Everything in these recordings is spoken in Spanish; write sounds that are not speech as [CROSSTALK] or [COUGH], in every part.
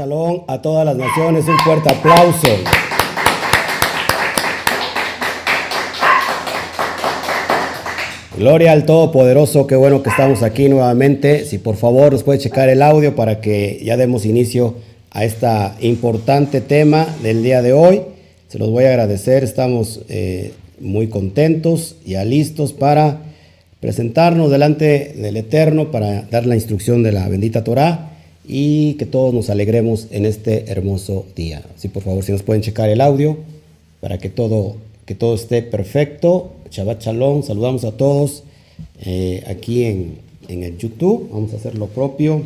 Shabbat a todas las naciones, un fuerte aplauso. Gloria al Todopoderoso, qué bueno que estamos aquí nuevamente. Si por favor nos puede checar el audio para que ya demos inicio a este importante tema del día de hoy. Se los voy a agradecer, estamos eh, muy contentos, ya listos para presentarnos delante del Eterno, para dar la instrucción de la bendita Torah y que todos nos alegremos en este hermoso día. Así por favor, si nos pueden checar el audio para que todo, que todo esté perfecto. Shabbat Shalom, saludamos a todos eh, aquí en, en, el YouTube. Vamos a hacer lo propio.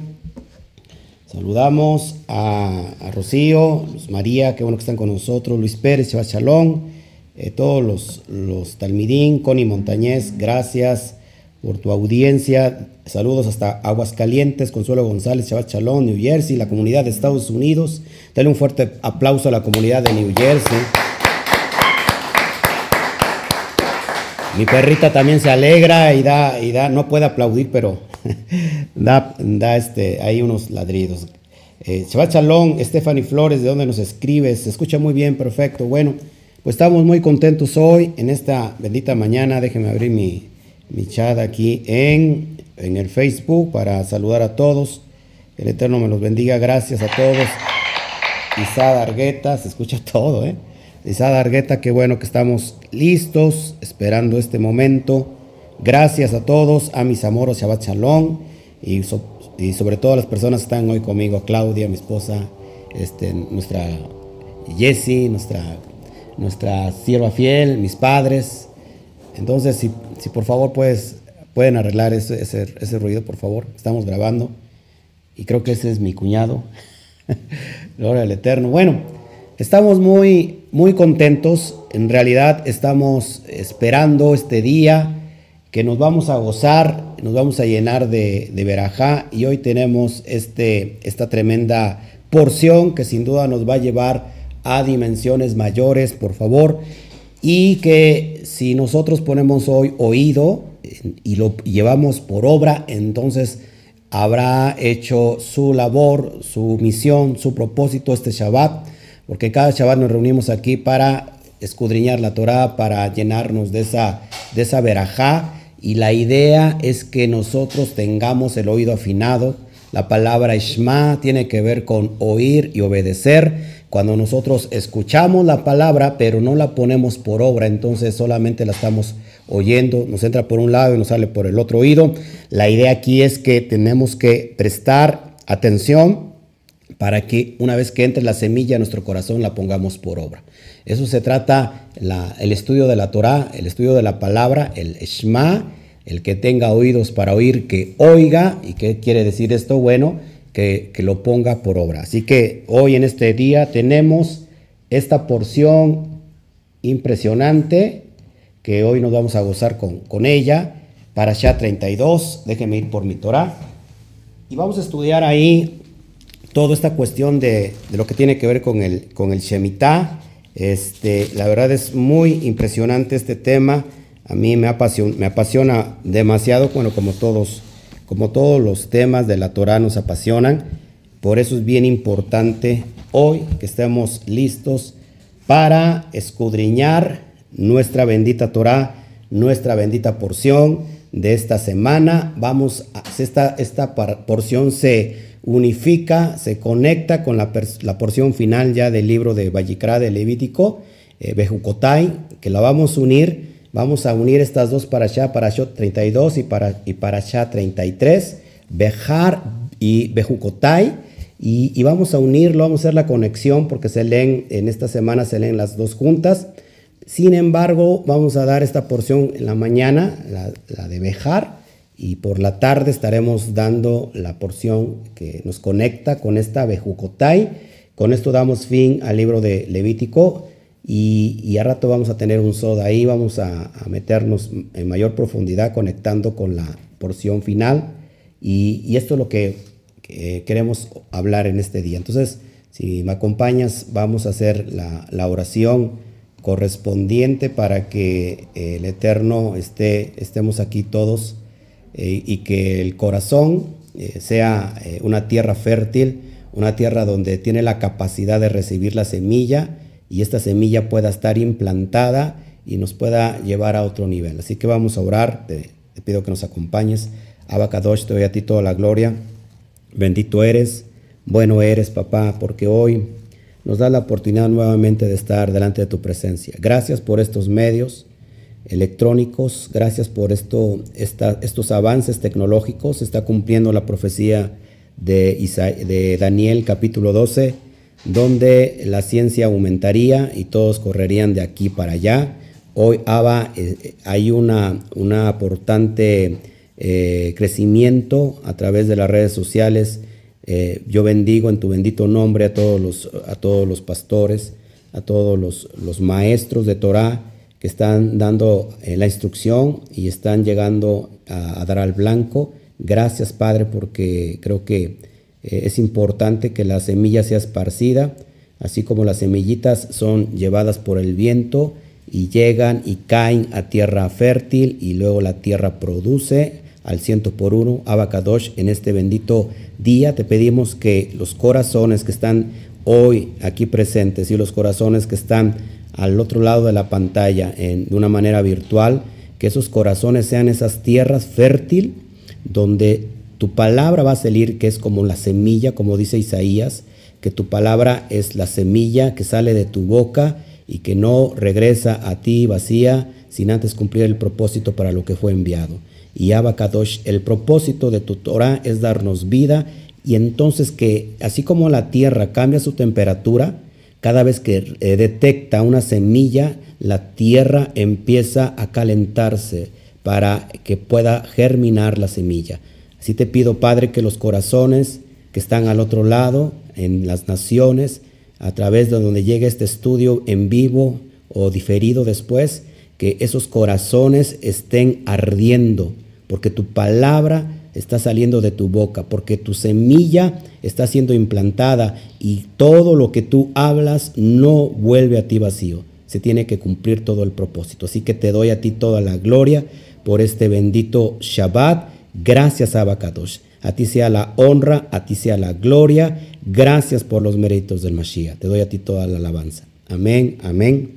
Saludamos a, Rocío, María, qué bueno que están con nosotros, Luis Pérez, Shabbat Shalom, eh, todos los, los Talmidín, Connie Montañez, gracias por tu audiencia. Saludos hasta Aguascalientes, Consuelo González, Chaval Chalón, New Jersey, la comunidad de Estados Unidos. Dale un fuerte aplauso a la comunidad de New Jersey. Mi perrita también se alegra y da, y da no puede aplaudir, pero [LAUGHS] da, da este, ahí unos ladridos. Eh, Chalón, Stephanie Flores, ¿de dónde nos escribes? Se escucha muy bien, perfecto. Bueno, pues estamos muy contentos hoy en esta bendita mañana. Déjenme abrir mi, mi chat aquí en, en el Facebook para saludar a todos. El Eterno me los bendiga. Gracias a todos. Isada Argueta, se escucha [LAUGHS] todo, ¿eh? Isada Argueta, qué bueno que estamos listos, esperando este momento. Gracias a todos, a mis amoros, Shabbat Shalom, y, y sobre todo a las personas que están hoy conmigo, Claudia, mi esposa, este, nuestra Jessie, nuestra, nuestra sierva fiel, mis padres. Entonces, si si por favor puedes, pueden arreglar ese, ese, ruido, por favor. Estamos grabando. Y creo que ese es mi cuñado. [LAUGHS] Gloria al Eterno. Bueno, estamos muy, muy contentos. En realidad estamos esperando este día que nos vamos a gozar, nos vamos a llenar de, de verajá. Y hoy tenemos este, esta tremenda porción que sin duda nos va a llevar a dimensiones mayores. Por favor, y que si nosotros ponemos hoy oído y lo llevamos por obra, entonces habrá hecho su labor, su misión, su propósito este Shabbat, porque cada Shabbat nos reunimos aquí para escudriñar la Torah, para llenarnos de esa, de esa verajá, y la idea es que nosotros tengamos el oído afinado. La palabra Shema tiene que ver con oír y obedecer cuando nosotros escuchamos la palabra, pero no la ponemos por obra, entonces solamente la estamos oyendo, nos entra por un lado y nos sale por el otro oído. La idea aquí es que tenemos que prestar atención para que una vez que entre la semilla a nuestro corazón la pongamos por obra. Eso se trata el estudio de la Torah, el estudio de la palabra, el Shema, el que tenga oídos para oír, que oiga. ¿Y qué quiere decir esto? Bueno, que, lo ponga por obra. Así que hoy en este día tenemos esta porción impresionante que hoy nos vamos a gozar con, con ella. Para ya 32, déjenme ir por mi Torah. Y vamos a estudiar ahí toda esta cuestión de, lo que tiene que ver con el, con el Shemitah. Este, la verdad es muy impresionante este tema. A mí me apasiona, me apasiona demasiado, bueno, como todos como todos los temas de la Torah nos apasionan, por eso es bien importante hoy que estemos listos para escudriñar nuestra bendita Torah, nuestra bendita porción de esta semana. Vamos, a, esta, esta porción se unifica, se conecta con la, porción final ya del libro de Vallicra de Levítico, eh, Bejucotai, que la vamos a unir Vamos a unir estas dos para allá, para 32 y para, y para allá 33, Bejar y Bejucotai. Y, y, vamos a unirlo, vamos a hacer la conexión porque se leen, en esta semana se leen las dos juntas. Sin embargo, vamos a dar esta porción en la mañana, la, la de Bejar, y por la tarde estaremos dando la porción que nos conecta con esta Bejucotai. Con esto damos fin al libro de Levítico. Y, a rato vamos a tener un soda ahí, vamos a, meternos en mayor profundidad conectando con la porción final. Y, esto es lo que, queremos hablar en este día. Entonces, si me acompañas, vamos a hacer la, oración correspondiente para que el Eterno esté, estemos aquí todos eh, y que el corazón eh, sea eh, una tierra fértil, una tierra donde tiene la capacidad de recibir la semilla y esta semilla pueda estar implantada y nos pueda llevar a otro nivel. Así que vamos a orar, te, pido que nos acompañes. Abacadosh, te doy a ti toda la gloria. Bendito eres, bueno eres, papá, porque hoy nos da la oportunidad nuevamente de estar delante de tu presencia. Gracias por estos medios electrónicos, gracias por esto, estos avances tecnológicos. Se está cumpliendo la profecía de, de Daniel capítulo 12, donde la ciencia aumentaría y todos correrían de aquí para allá. Hoy eh, hay una, una importante eh, crecimiento a través de las redes sociales. Eh, yo bendigo en tu bendito nombre a todos los, a todos los pastores, a todos los, los maestros de Torah que están dando la instrucción y están llegando a dar al blanco Gracias, Padre, porque creo que eh, es importante que la semilla sea esparcida, así como las semillitas son llevadas por el viento y llegan y caen a tierra fértil y luego la tierra produce al ciento por uno. Abacadosh, en este bendito día te pedimos que los corazones que están hoy aquí presentes y los corazones que están al otro lado de la pantalla en, de una manera virtual, que esos corazones sean esas tierras fértiles donde tu palabra va a salir, que es como la semilla, como dice Isaías, que tu palabra es la semilla que sale de tu boca y que no regresa a ti vacía sin antes cumplir el propósito para lo que fue enviado. Y Abacadosh, el propósito de tu Torah es darnos vida y entonces que así como la tierra cambia su temperatura, cada vez que eh, detecta una semilla, la tierra empieza a calentarse para que pueda germinar la semilla. Así te pido, Padre, que los corazones que están al otro lado, en las naciones, a través de donde llegue este estudio en vivo o diferido después, que esos corazones estén ardiendo, porque tu palabra está saliendo de tu boca, porque tu semilla está siendo implantada y todo lo que tú hablas no vuelve a ti vacío. Se tiene que cumplir todo el propósito. Así que te doy a ti toda la gloria por este bendito Shabbat. Gracias, Abacadosh. A ti sea la honra, a ti sea la gloria. Gracias por los méritos del Mashiach. Te doy a ti toda la alabanza. Amén, amén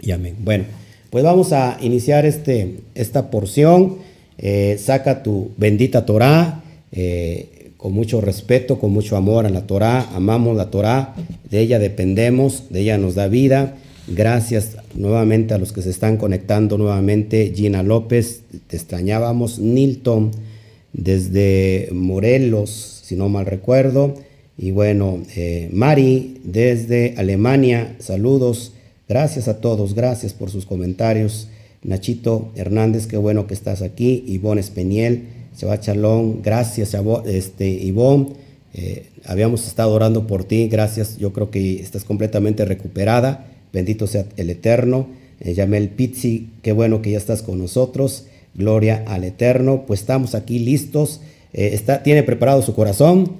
y amén. Bueno, pues vamos a iniciar este, esta porción. Eh, saca tu bendita Torah. Eh, con mucho respeto, con mucho amor a la Torah, amamos la Torah, de ella dependemos, de ella nos da vida, Gracias nuevamente a los que se están conectando nuevamente. Gina López, te extrañábamos. Nilton, desde Morelos, si no mal recuerdo. Y bueno, eh, Mari, desde Alemania, saludos. Gracias a todos, gracias por sus comentarios. Nachito Hernández, qué bueno que estás aquí. Ivonne Espeniel, Shabbat Chalón, gracias este, Ivonne. Eh, habíamos estado orando por ti, gracias. Yo creo que estás completamente recuperada. Bendito sea el Eterno. Eh, Yamel Pizzi, qué bueno que ya estás con nosotros. Gloria al Eterno. Pues estamos aquí listos. Eh, está, tiene preparado su corazón.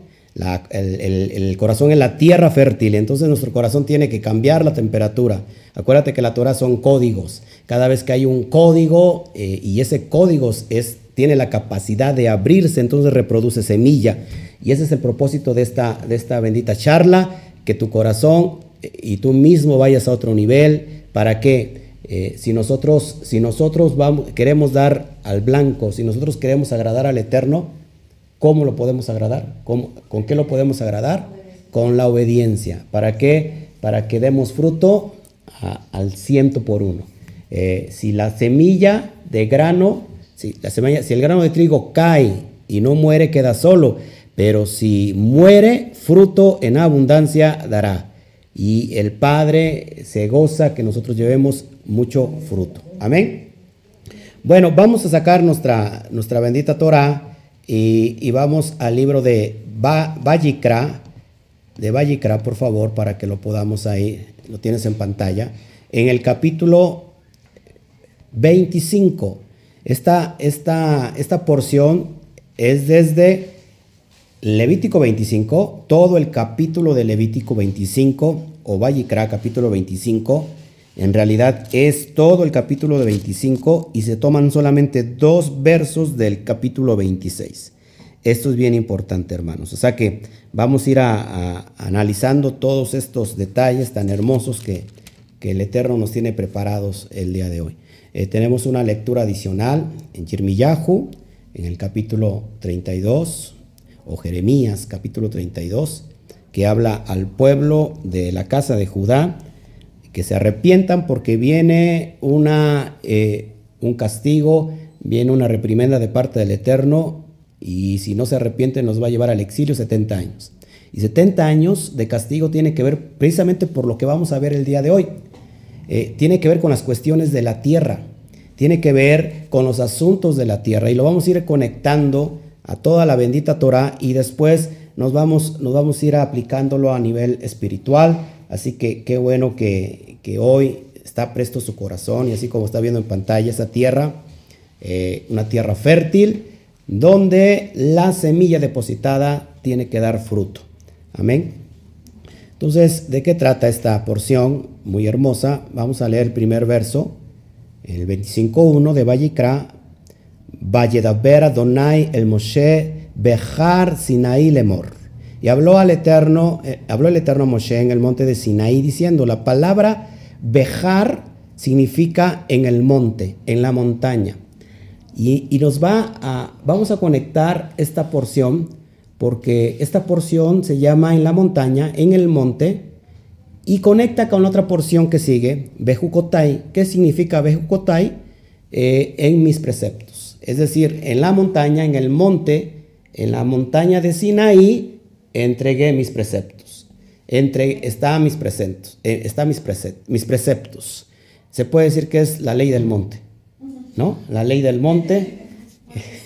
el, corazón es la tierra fértil, entonces nuestro corazón tiene que cambiar la temperatura. Acuérdate que la Torah son códigos. Cada vez que hay un código eh, y ese código es, tiene la capacidad de abrirse, entonces reproduce semilla. Y ese es el propósito de esta, de esta bendita charla, que tu corazón y tú mismo vayas a otro nivel, para que eh, si nosotros, si nosotros queremos dar al blanco, si nosotros queremos agradar al Eterno, ¿cómo lo podemos agradar? ¿Con qué lo podemos agradar? Con la obediencia. ¿Para qué? Para que demos fruto al ciento por uno. Eh, si la semilla de grano, si, la semilla, si el grano de trigo cae y no muere, queda solo. Pero si muere, fruto en abundancia dará y el Padre se goza que nosotros llevemos mucho fruto. Amén. Bueno, vamos a sacar nuestra, nuestra bendita Torah y, vamos al libro de Vallicra, de Vallicra, por favor, para que lo podamos ahí, lo tienes en pantalla, en el capítulo 25. Esta, esta, esta porción es desde Levítico 25, todo el capítulo de Levítico 25, o Vallicra capítulo 25, en realidad es todo el capítulo de 25 y se toman solamente dos versos del capítulo 26. Esto es bien importante, hermanos. O sea que vamos a ir a, analizando todos estos detalles tan hermosos que, el Eterno nos tiene preparados el día de hoy. Eh, tenemos una lectura adicional en Yirmiyahu, en el capítulo 32, o Jeremías, capítulo 32, que habla al pueblo de la casa de Judá, que se arrepientan porque viene una, eh, un castigo, viene una reprimenda de parte del Eterno y si no se arrepiente nos va a llevar al exilio 70 años. Y 70 años de castigo tiene que ver precisamente por lo que vamos a ver el día de hoy. Eh, tiene que ver con las cuestiones de la tierra, tiene que ver con los asuntos de la tierra y lo vamos a ir conectando a toda la bendita Torah y después nos vamos, nos vamos a ir aplicándolo a nivel espiritual. Así que qué bueno que, que hoy está presto su corazón y así como está viendo en pantalla esa tierra, eh, una tierra fértil donde la semilla depositada tiene que dar fruto. Amén. Entonces, ¿de qué trata esta porción muy hermosa? Vamos a leer el primer verso, el 25.1 de Vallecra. Valledaber Adonai el Moshe Bejar Sinaí Lemor. Y habló al Eterno, eh, habló el Eterno Moshe en el monte de Sinaí diciendo, la palabra Bejar significa en el monte, en la montaña. Y, nos va a, vamos a conectar esta porción, porque esta porción se llama en la montaña, en el monte, y conecta con otra porción que sigue, Bejucotai. ¿Qué significa Bejucotai? Eh, en mis preceptos. Es decir, en la montaña, en el monte, en la montaña de Sinaí, entregué mis preceptos. Entre, está mis preceptos, eh, está mis, mis preceptos. Se puede decir que es la ley del monte. ¿no? La ley del monte,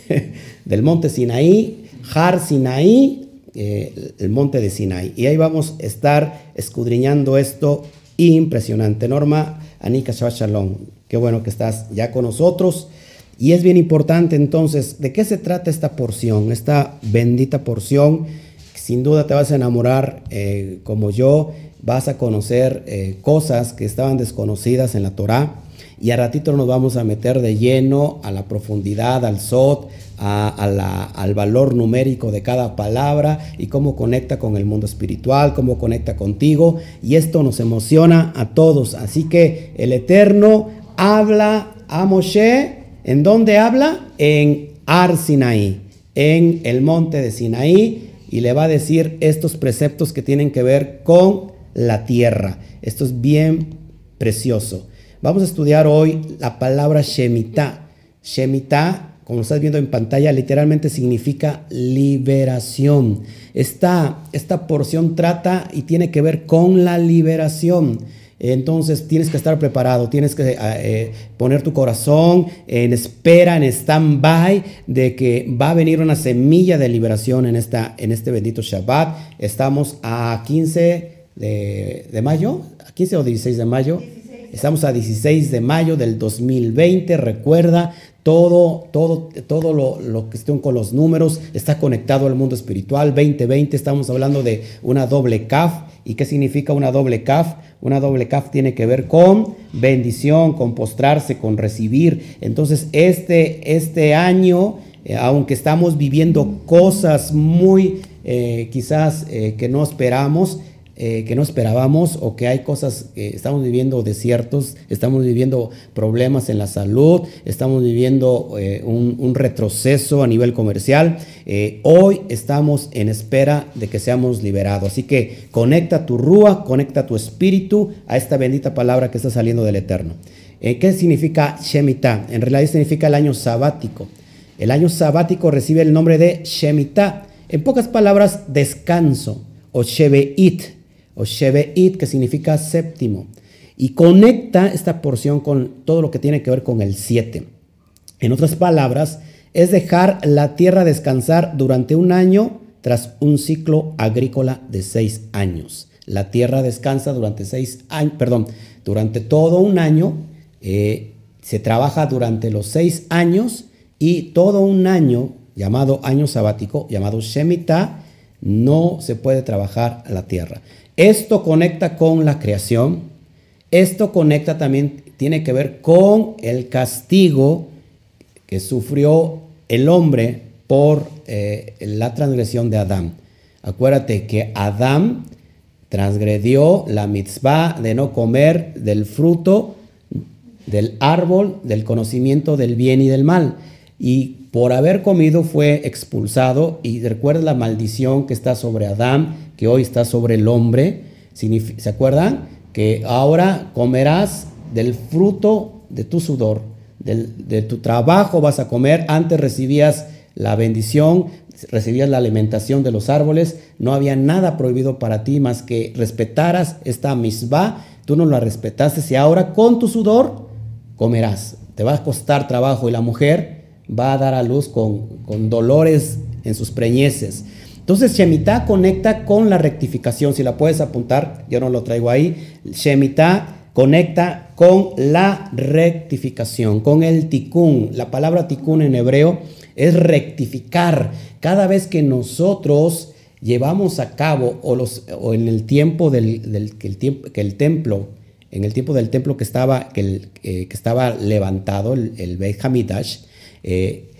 [LAUGHS] del monte Sinaí, Har Sinaí, eh, el monte de Sinaí. Y ahí vamos a estar escudriñando esto impresionante. Norma, Anika Shabbat Shalom, qué bueno que estás ya con nosotros. Y es bien importante entonces, ¿de qué se trata esta porción? Esta bendita porción, sin duda te vas a enamorar eh, como yo, vas a conocer eh, cosas que estaban desconocidas en la Torah y a ratito nos vamos a meter de lleno a la profundidad, al SOT, al valor numérico de cada palabra y cómo conecta con el mundo espiritual, cómo conecta contigo. Y esto nos emociona a todos. Así que el Eterno habla a Moshe. ¿En dónde habla? En Ar Sinaí, en el monte de Sinaí. Y le va a decir estos preceptos que tienen que ver con la tierra. Esto es bien precioso. Vamos a estudiar hoy la palabra Shemitah. Shemitah, como estás viendo en pantalla, literalmente significa liberación. Esta, esta porción trata y tiene que ver con la liberación. Entonces tienes que estar preparado, tienes que eh, eh, poner tu corazón en espera, en stand-by de que va a venir una semilla de liberación en, esta, en este bendito Shabbat. Estamos a 15 de, de mayo, 15 o 16 de mayo. Estamos a 16 de mayo del 2020. Recuerda, todo, todo, todo lo, que estén con los números está conectado al mundo espiritual. 2020, estamos hablando de una doble CAF. ¿Y qué significa una doble CAF? Una doble CAF tiene que ver con bendición, con postrarse, con recibir. Entonces, este, este año, eh, aunque estamos viviendo cosas muy eh, quizás eh, que no esperamos, eh, que no esperábamos o que hay cosas, estamos viviendo desiertos, estamos viviendo problemas en la salud, estamos viviendo eh, un, retroceso a nivel comercial. Eh, hoy estamos en espera de que seamos liberados. Así que conecta tu rúa, conecta tu espíritu a esta bendita palabra que está saliendo del Eterno. ¿Qué significa Shemitah? En realidad significa el año sabático. El año sabático recibe el nombre de Shemitah. En pocas palabras, descanso o Sheveit o que significa séptimo, y conecta esta porción con todo lo que tiene que ver con el siete. En otras palabras, es dejar la tierra descansar durante un año tras un ciclo agrícola de seis años. La tierra descansa durante seis años, perdón, durante todo un año. Eh, se trabaja durante los seis años y todo un año llamado año sabático, llamado Shemitah, no se puede trabajar la tierra. Esto conecta con la creación. Esto conecta también, tiene que ver con el castigo que sufrió el hombre por eh, la transgresión de Adán. Acuérdate que Adán transgredió la mitzvah de no comer del fruto del árbol del conocimiento del bien y del mal. Y por haber comido fue expulsado. Y recuerda la maldición que está sobre Adán, que hoy está sobre el hombre. ¿Se acuerdan? Que ahora comerás del fruto de tu sudor, de tu trabajo vas a comer. Antes recibías la bendición, recibías la alimentación de los árboles, no había nada prohibido para ti más que respetaras esta misma, tú no la respetaste y ahora con tu sudor comerás. Te va a costar trabajo y la mujer va a dar a luz con, con dolores en sus preñeces. Entonces Shemitah conecta con la rectificación, si la puedes apuntar, yo no lo traigo ahí. Shemitah conecta con la rectificación, con el tikkun. La palabra tikkun en hebreo es rectificar. Cada vez que nosotros llevamos a cabo, o, los, o en el tiempo del, que, el tiempo, que el templo, en el tiempo del templo que estaba, el, eh, que estaba levantado, el, el Beit Hamidash, eh,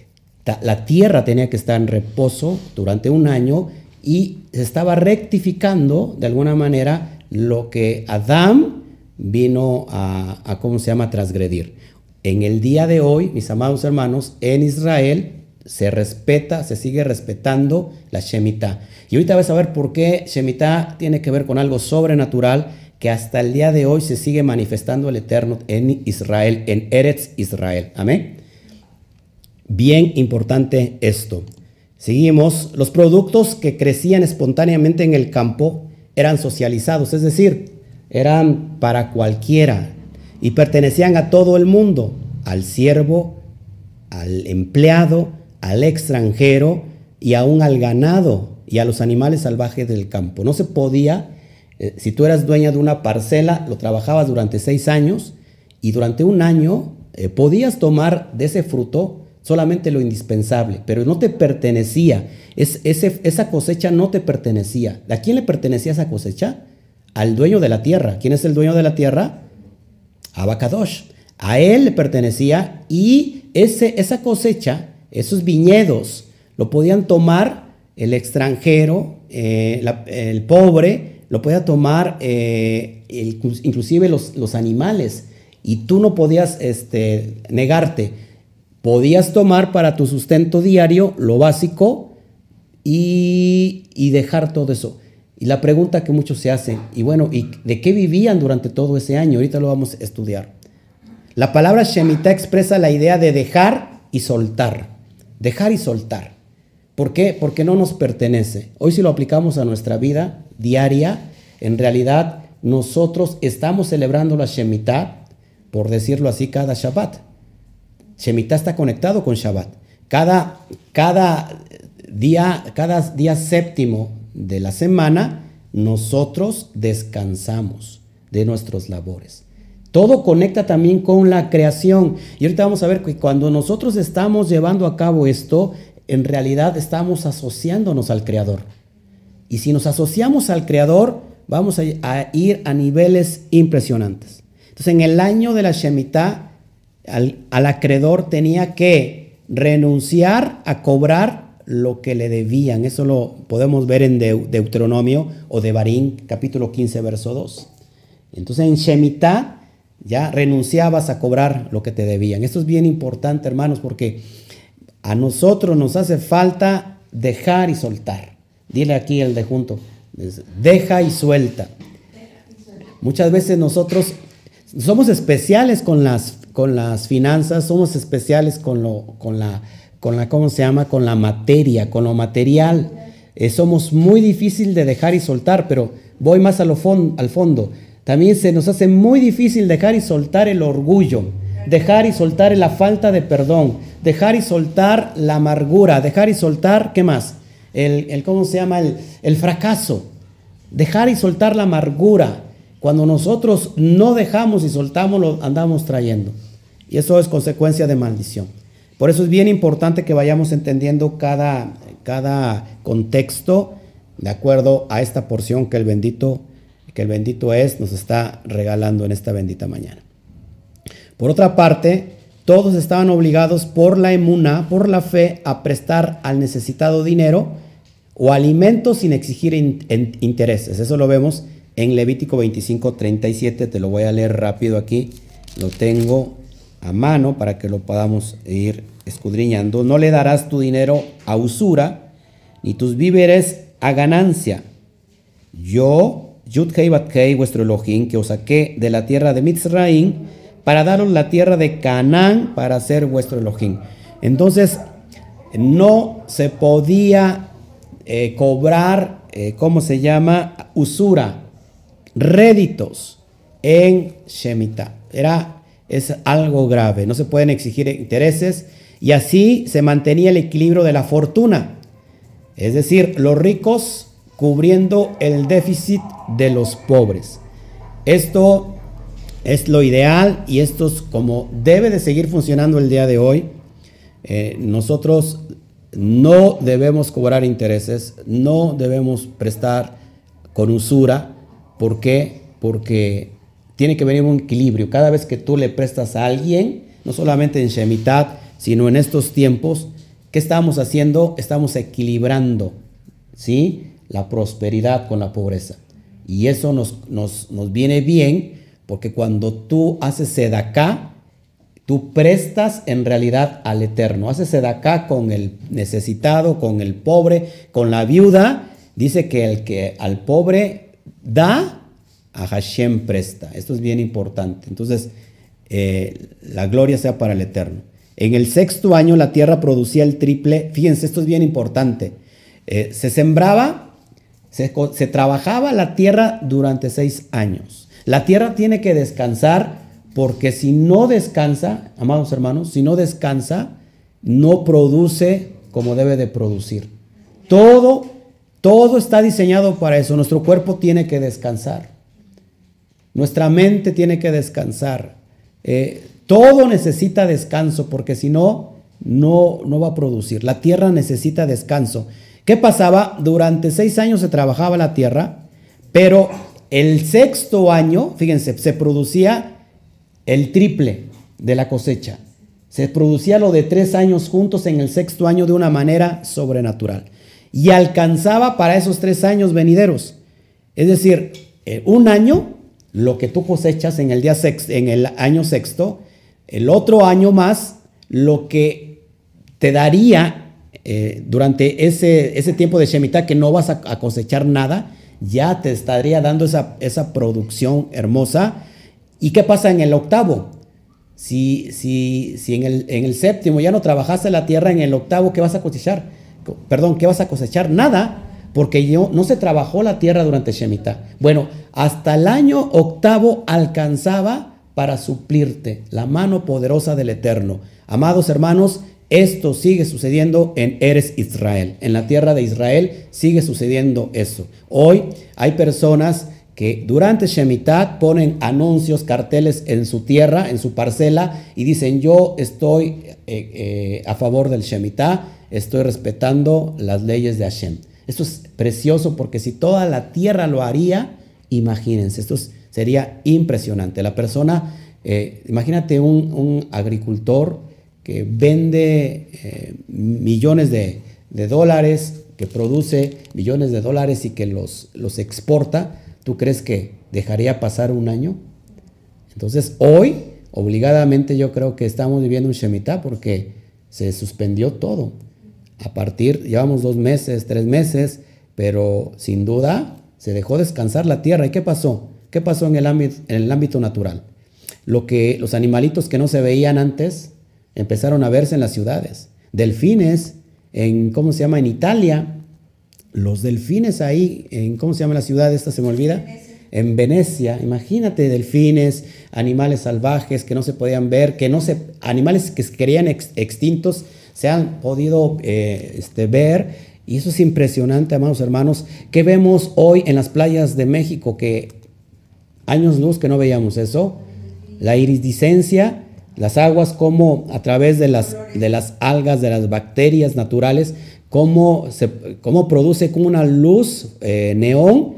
la tierra tenía que estar en reposo durante un año y se estaba rectificando de alguna manera lo que Adán vino a, a ¿cómo se llama?, transgredir. En el día de hoy, mis amados hermanos, en Israel se respeta, se sigue respetando la Shemitah. Y ahorita vas a ver por qué Shemitah tiene que ver con algo sobrenatural que hasta el día de hoy se sigue manifestando el Eterno en Israel, en Eretz Israel. Amén. Bien importante esto. Seguimos, los productos que crecían espontáneamente en el campo eran socializados, es decir, eran para cualquiera y pertenecían a todo el mundo, al siervo, al empleado, al extranjero y aún al ganado y a los animales salvajes del campo. No se podía, eh, si tú eras dueña de una parcela, lo trabajabas durante seis años y durante un año eh, podías tomar de ese fruto solamente lo indispensable, pero no te pertenecía. Es, esa cosecha no te pertenecía. ¿A quién le pertenecía esa cosecha? Al dueño de la tierra. ¿Quién es el dueño de la tierra? Abacadosh. A él le pertenecía y ese, esa cosecha esos viñedos lo podían tomar el extranjero, eh, el pobre, lo podía tomar eh, inclusive los, animales y tú no podías este, negarte. Podías tomar para tu sustento diario lo básico y, y dejar todo eso. Y la pregunta que muchos se hacen, y bueno, ¿y de qué vivían durante todo ese año? Ahorita lo vamos a estudiar. La palabra Shemitah expresa la idea de dejar y soltar. Dejar y soltar. ¿Por qué? Porque no nos pertenece. Hoy si lo aplicamos a nuestra vida diaria, en realidad nosotros estamos celebrando la Shemitah, por decirlo así, cada Shabbat. Shemitah está conectado con Shabbat. Cada, cada, día, cada día séptimo de la semana, nosotros descansamos de nuestros labores. Todo conecta también con la creación. Y ahorita vamos a ver que cuando nosotros estamos llevando a cabo esto, en realidad estamos asociándonos al Creador. Y si nos asociamos al Creador, vamos a, ir a niveles impresionantes. Entonces, en el año de la Shemitah, al, acreedor tenía que renunciar a cobrar lo que le debían. Eso lo podemos ver en Deuteronomio o de Barín, capítulo 15, verso 2. Entonces, en Shemitah ya renunciabas a cobrar lo que te debían. Esto es bien importante, hermanos, porque a nosotros nos hace falta dejar y soltar. Dile aquí el de junto, deja y suelta. Muchas veces nosotros somos especiales con las, con las finanzas, somos especiales con, lo, con, la, con la, ¿cómo se llama? Con la materia, con lo material. Eh, somos muy difícil de dejar y soltar, pero voy más a lo al fondo. También se nos hace muy difícil dejar y soltar el orgullo, dejar y soltar la falta de perdón, dejar y soltar la amargura, dejar y soltar, ¿qué más? El, ¿cómo se llama? El, el fracaso. Dejar y soltar la amargura. Cuando nosotros no dejamos y soltamos, lo andamos trayendo. Y eso es consecuencia de maldición. Por eso es bien importante que vayamos entendiendo cada, cada contexto de acuerdo a esta porción que el bendito que el bendito es nos está regalando en esta bendita mañana. Por otra parte, todos estaban obligados por la emuna, por la fe, a prestar al necesitado dinero o alimentos sin exigir intereses. Eso lo vemos en Levítico 25, 37. Te lo voy a leer rápido aquí. Lo tengo a mano para que lo podamos ir escudriñando. No le darás tu dinero a usura, ni tus víveres a ganancia. Yo, Yudhei Batkei, vuestro Elohim, que os saqué de la tierra de Mitzraim, para daros la tierra de Canaán para ser vuestro Elohim. Entonces, no se podía eh, cobrar, eh, ¿cómo se llama? Usura, réditos en Shemitah. Era, es algo grave, no se pueden exigir intereses y así se mantenía el equilibrio de la fortuna. Es decir, los ricos cubriendo el déficit de los pobres. Esto es lo ideal y esto es como debe de seguir funcionando el día de hoy. Eh, nosotros no debemos cobrar intereses, no debemos prestar con usura. ¿Por qué? Porque tiene que venir un equilibrio. Cada vez que tú le prestas a alguien, no solamente en Shemitah, sino en estos tiempos, ¿qué estamos haciendo? Estamos equilibrando, ¿sí? La prosperidad con la pobreza. Y eso nos, nos, nos viene bien porque cuando tú haces sedaká, tú prestas en realidad al Eterno. Haces sedaká con el necesitado, con el pobre, con la viuda. Dice que el que al pobre da, a Hashem presta. Esto es bien importante. Entonces, eh, la gloria sea para el Eterno. En el sexto año la tierra producía el triple. Fíjense, esto es bien importante. Eh, se sembraba, se, se trabajaba la tierra durante seis años. La tierra tiene que descansar porque si no descansa, amados hermanos, si no descansa, no produce como debe de producir. Todo, todo está diseñado para eso. Nuestro cuerpo tiene que descansar. Nuestra mente tiene que descansar. Eh, todo necesita descanso porque si no, no, no va a producir. La tierra necesita descanso. ¿Qué pasaba? Durante seis años se trabajaba la tierra, pero el sexto año, fíjense, se producía el triple de la cosecha. Se producía lo de tres años juntos en el sexto año de una manera sobrenatural. Y alcanzaba para esos tres años venideros. Es decir, un año, lo que tú cosechas en el, día en el año sexto, el otro año más, lo que te daría eh, durante ese, ese, tiempo de Shemitah que no vas a cosechar nada, ya te estaría dando esa, esa producción hermosa. ¿Y qué pasa en el octavo? Si, si, si en, el, en el séptimo ya no trabajaste la tierra, en el octavo, ¿qué vas a cosechar? Perdón, ¿qué vas a cosechar? Nada, porque yo, no se trabajó la tierra durante Shemitah. Bueno, hasta el año octavo alcanzaba para suplirte la mano poderosa del Eterno. Amados hermanos, esto sigue sucediendo en Eres Israel. En la tierra de Israel sigue sucediendo eso. Hoy hay personas que durante Shemitah ponen anuncios, carteles en su tierra, en su parcela, y dicen, yo estoy eh, eh, a favor del Shemitah, estoy respetando las leyes de Hashem. Esto es precioso porque si toda la tierra lo haría, imagínense, esto sería impresionante. La persona, eh, imagínate un, agricultor, que vende eh, millones de, dólares, que produce millones de dólares y que los, los exporta, ¿tú crees que dejaría pasar un año? Entonces hoy, obligadamente yo creo que estamos viviendo un Shemitah porque se suspendió todo. A partir, llevamos dos meses, tres meses, pero sin duda se dejó descansar la tierra. ¿Y qué pasó? ¿Qué pasó en el ámbito, natural? Lo que los animalitos que no se veían antes, empezaron a verse en las ciudades. Delfines, en, ¿cómo se llama? En Italia, los delfines ahí, en, ¿cómo se llama la ciudad esta? Se me olvida. En Venecia, imagínate delfines, animales salvajes que no se podían ver, que no se, animales que se creían extintos se han podido eh, este, ver. Y eso es impresionante, amados hermanos, que vemos hoy en las playas de México, que años luz que no veíamos eso, la iridiscencia, las aguas, como a través de las, de las algas, de las bacterias naturales, cómo, se, cómo produce como una luz eh, neón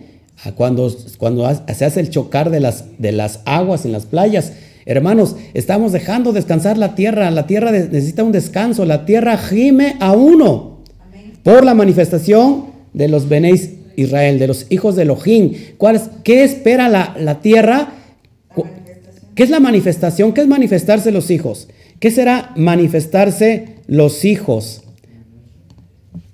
cuando, cuando se hace el chocar de las, de las aguas en las playas. Hermanos, estamos dejando descansar la tierra. La tierra necesita un descanso. La tierra gime a uno por la manifestación de los Benéis Israel, de los hijos de Elohim. ¿Cuál ¿Qué espera la, la tierra? ¿Qué es la manifestación? ¿Qué es manifestarse los hijos? ¿Qué será manifestarse los hijos?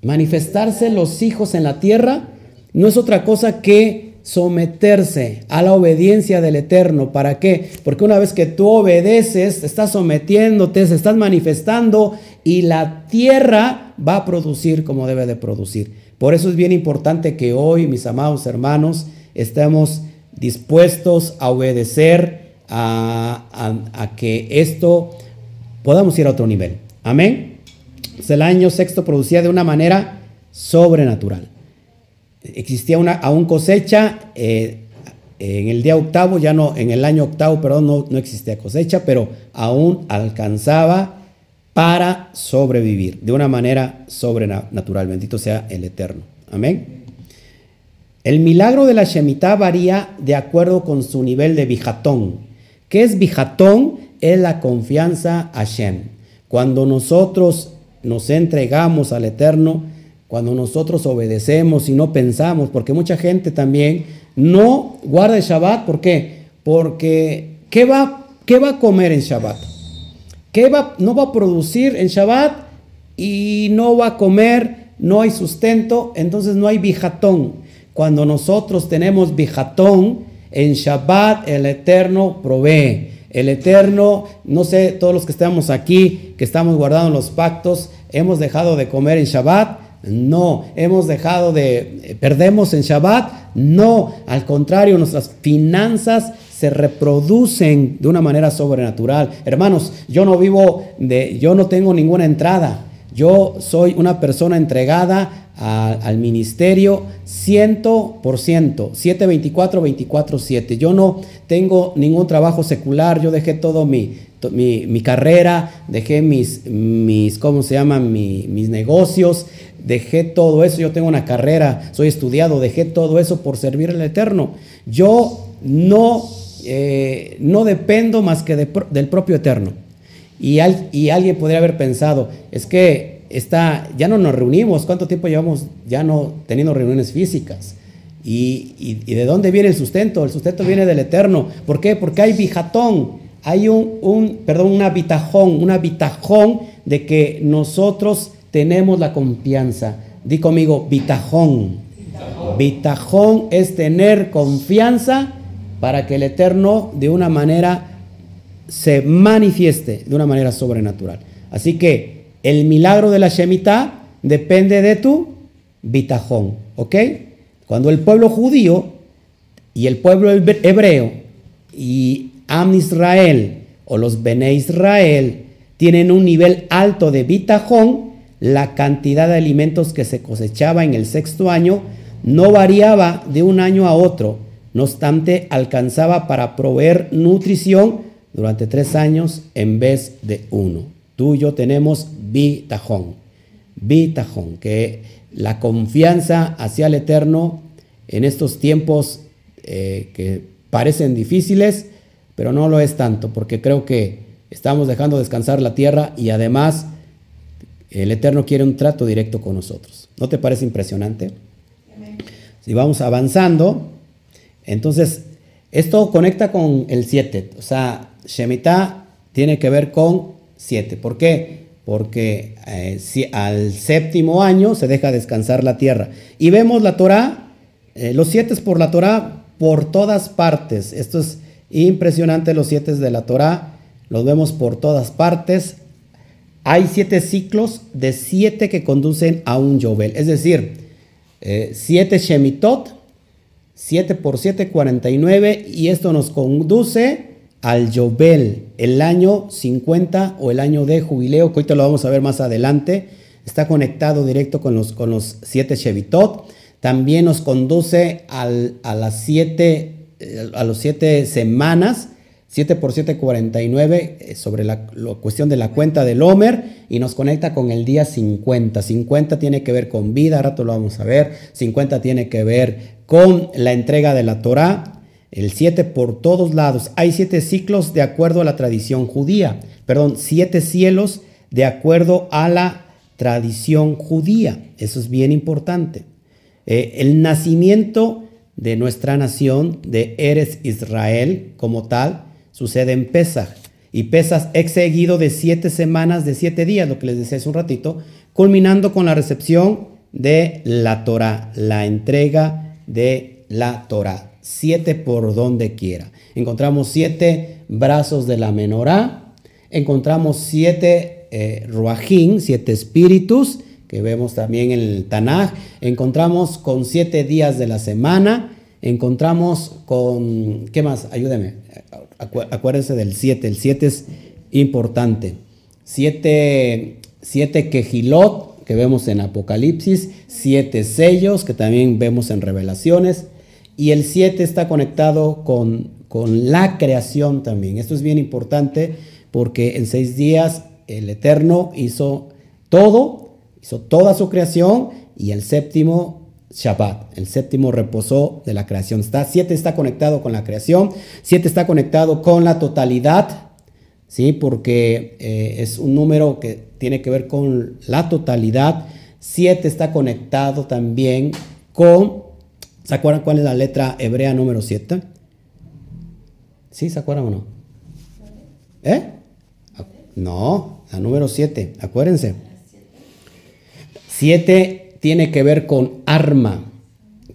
Manifestarse los hijos en la tierra no es otra cosa que someterse a la obediencia del Eterno. ¿Para qué? Porque una vez que tú obedeces, estás sometiéndote, se estás manifestando y la tierra va a producir como debe de producir. Por eso es bien importante que hoy, mis amados hermanos, estemos dispuestos a obedecer, a, que esto podamos ir a otro nivel. Amén. el año sexto producía de una manera sobrenatural existía una aún cosecha, eh, en el día octavo, ya no, en el año octavo, perdón, no, no existía cosecha, pero aún alcanzaba para sobrevivir de una manera sobrenatural. Bendito sea el Eterno. Amén. El milagro de la Shemitah varía de acuerdo con su nivel de bijatón. ¿Qué es bijatón? Es la confianza a Shem. Cuando nosotros nos entregamos al Eterno, cuando nosotros obedecemos y no pensamos, porque mucha gente también no guarda el Shabbat, ¿por qué? Porque ¿qué va, qué va a comer en Shabbat? ¿Qué va, no va a producir en Shabbat y no va a comer, no hay sustento, entonces no hay bijatón. Cuando nosotros tenemos bijatón, en Shabbat el Eterno provee. El Eterno, no sé, todos los que estamos aquí, que estamos guardando los pactos, hemos dejado de comer en Shabbat, no, hemos dejado de, perdemos en Shabbat. No, al contrario, nuestras finanzas se reproducen de una manera sobrenatural. Hermanos, yo no vivo de, yo no tengo ninguna entrada. Yo soy una persona entregada al ministerio 100%, 724, 24, 7. Yo no tengo ningún trabajo secular, yo dejé todo mi, mi, carrera, dejé mis, mis ¿cómo se llaman? mis negocios, dejé todo eso, yo tengo una carrera, soy estudiado, dejé todo eso por servir al Eterno. Yo no, eh, no dependo más que del propio Eterno. Y, y alguien podría haber pensado, es que está, ya no nos reunimos, ¿cuánto tiempo llevamos ya no teniendo reuniones físicas? Y, y, de dónde viene el sustento? El sustento viene del Eterno. ¿Por qué? Porque hay bijatón, hay un, un perdón, una bitajón, una bitajón de que nosotros tenemos la confianza. Di conmigo, bitajón. Bitajón es tener confianza para que el Eterno de una manera se manifieste de una manera sobrenatural. Así que el milagro de la Shemitah depende de tu bitajón, ¿ok? Cuando el pueblo judío y el pueblo hebreo y Am Israel o los Bene Israel tienen un nivel alto de bitajón, la cantidad de alimentos que se cosechaba en el sexto año no variaba de un año a otro, no obstante alcanzaba para proveer nutrición durante tres años en vez de uno. Tú y yo tenemos bitajón, bitajón, que la confianza hacia el Eterno en estos tiempos eh, que parecen difíciles, pero no lo es tanto, porque creo que estamos dejando descansar la tierra y además el Eterno quiere un trato directo con nosotros. ¿No te parece impresionante? Si vamos avanzando, entonces esto conecta con el 7. O sea, Shemitah tiene que ver con 7. ¿Por qué? Porque eh, al séptimo año se deja descansar la tierra. Y vemos la Torah, eh, los 7 por la Torah por todas partes. Esto es impresionante, los 7 de la Torah. Los vemos por todas partes. Hay siete ciclos de siete que conducen a un Yobel. Es decir, eh, siete Shemitot, 7 por 7, 49, y esto nos conduce al Yobel, el año 50 o el año de jubileo, que ahorita lo vamos a ver más adelante. Está conectado directo con los, con los siete Shevitot. También nos conduce a, las siete, eh, a los siete semanas 7 por 7, 49 eh, sobre la, cuestión de la cuenta del Homer y nos conecta con el día 50. 50 tiene que ver con vida, rato lo vamos a ver. 50 tiene que ver con la entrega de la Torah. El siete por todos lados. Hay siete ciclos de acuerdo a la tradición judía, perdón, siete cielos de acuerdo a la tradición judía. Eso es bien importante. Eh, el nacimiento de nuestra nación, de Eres Israel como tal, sucede en Pesach. Y Pesach es seguido de siete semanas, de siete días, lo que les decía hace un ratito, culminando con la recepción de la Torah, la entrega de la Torah. Siete por donde quiera. Encontramos siete brazos de la menorá, encontramos siete eh, ruajim, siete espíritus, que vemos también en el Tanaj, encontramos con siete días de la semana, encontramos con, ¿qué más? Ayúdeme, acuérdense del siete, el siete es importante. Siete, siete quejilot que vemos en Apocalipsis, siete sellos que también vemos en Revelaciones, y el siete está conectado con, con la creación también. Esto es bien importante porque en seis días el Eterno hizo todo hizo toda su creación y el séptimo Shabbat, el séptimo reposó de la creación. Está, siete está conectado con la creación, siete está conectado con la totalidad, ¿sí? porque eh, es un número que tiene que ver con la totalidad. Siete está conectado también con, ¿se acuerdan cuál es la letra hebrea número siete? ¿Sí? ¿Se acuerdan o no? ¿Eh? No, la número siete, acuérdense. Siete tiene que ver con arma,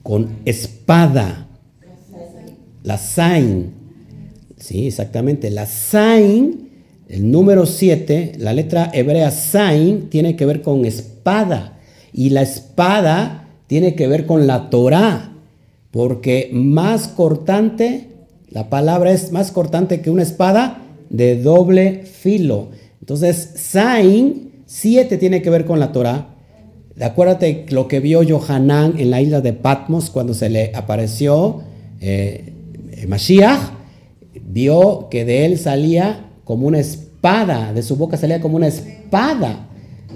con espada. La Sain. Sí, exactamente. La Sain, el número siete, la letra hebrea Sain, tiene que ver con espada. Y la espada tiene que ver con la Torah. Porque más cortante, la palabra es más cortante que una espada de doble filo. Entonces, Sain, siete tiene que ver con la Torah Acuérdate lo que vio Johanán en la isla de Patmos cuando se le apareció eh, Mashiach, vio que de él salía como una espada, de su boca salía como una espada.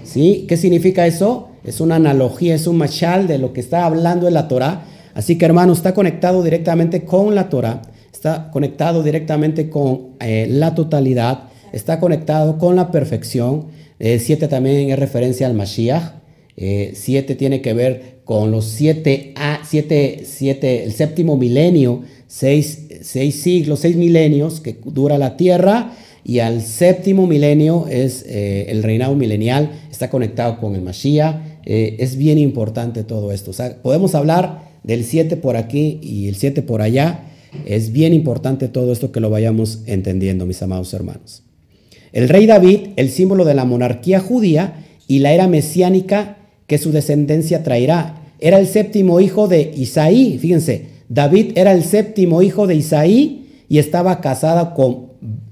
¿Sí? ¿Qué significa eso? Es una analogía, es un machal de lo que está hablando en la Torah. Así que hermano, está conectado directamente con la Torah, está conectado directamente con eh, la totalidad, está conectado con la perfección. Eh, siete también es referencia al Mashiach. Eh, siete tiene que ver con los siete, a, siete, siete el séptimo milenio, seis, seis, siglos, seis milenios que dura la tierra. Y al séptimo milenio es el reinado milenial, está conectado con el Mashiach. Eh, es bien importante todo esto. podemos hablar del siete por aquí y el siete por allá. Es bien importante todo esto que lo vayamos entendiendo, mis amados hermanos. El rey David, el símbolo de la monarquía judía y la era mesiánica que su descendencia traerá. Era el séptimo hijo de Isaí, fíjense, David era el séptimo hijo de Isaí y estaba casada con,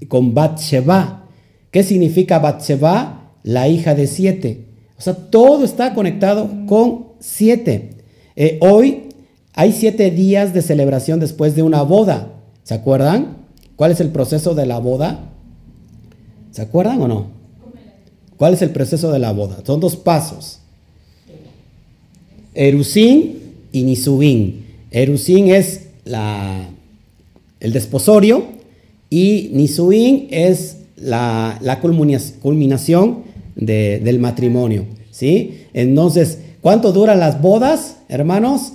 con Bathsheba. ¿Qué significa Bathsheba? La hija de siete. O sea, todo está conectado con siete. Eh, hoy hay siete días de celebración después de una boda. ¿Se acuerdan? ¿Cuál es el proceso de la boda? ¿Se acuerdan o no? ¿Cuál es el proceso de la boda? Son dos pasos. Erusín y Nisubín. Erusín es la, el desposorio y Nisubín es la, culminación del matrimonio. ¿sí? Entonces, ¿cuánto duran las bodas, hermanos?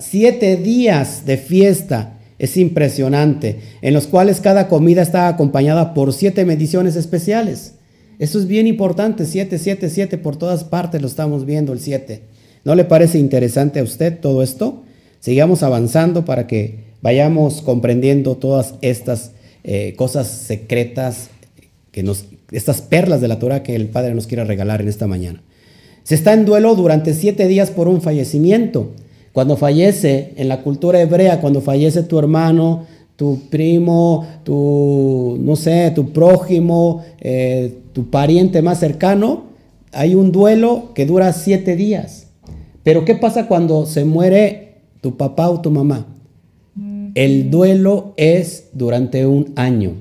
siete días de fiesta. Es impresionante, en los cuales cada comida está acompañada por siete mediciones especiales. Eso es bien importante, siete, siete, siete, por todas partes lo estamos viendo, el siete. ¿No le parece interesante a usted todo esto? Sigamos avanzando para que vayamos comprendiendo todas estas eh, cosas secretas, que estas perlas de la Torah que el Padre nos quiere regalar en esta mañana. Se está en duelo durante siete días por un fallecimiento. Cuando fallece en la cultura hebrea, cuando fallece tu hermano, tu primo, tu, no sé, tu prójimo, eh, tu pariente más cercano, hay un duelo que dura siete días. Pero ¿qué pasa cuando se muere tu papá o tu mamá? El duelo es durante un año,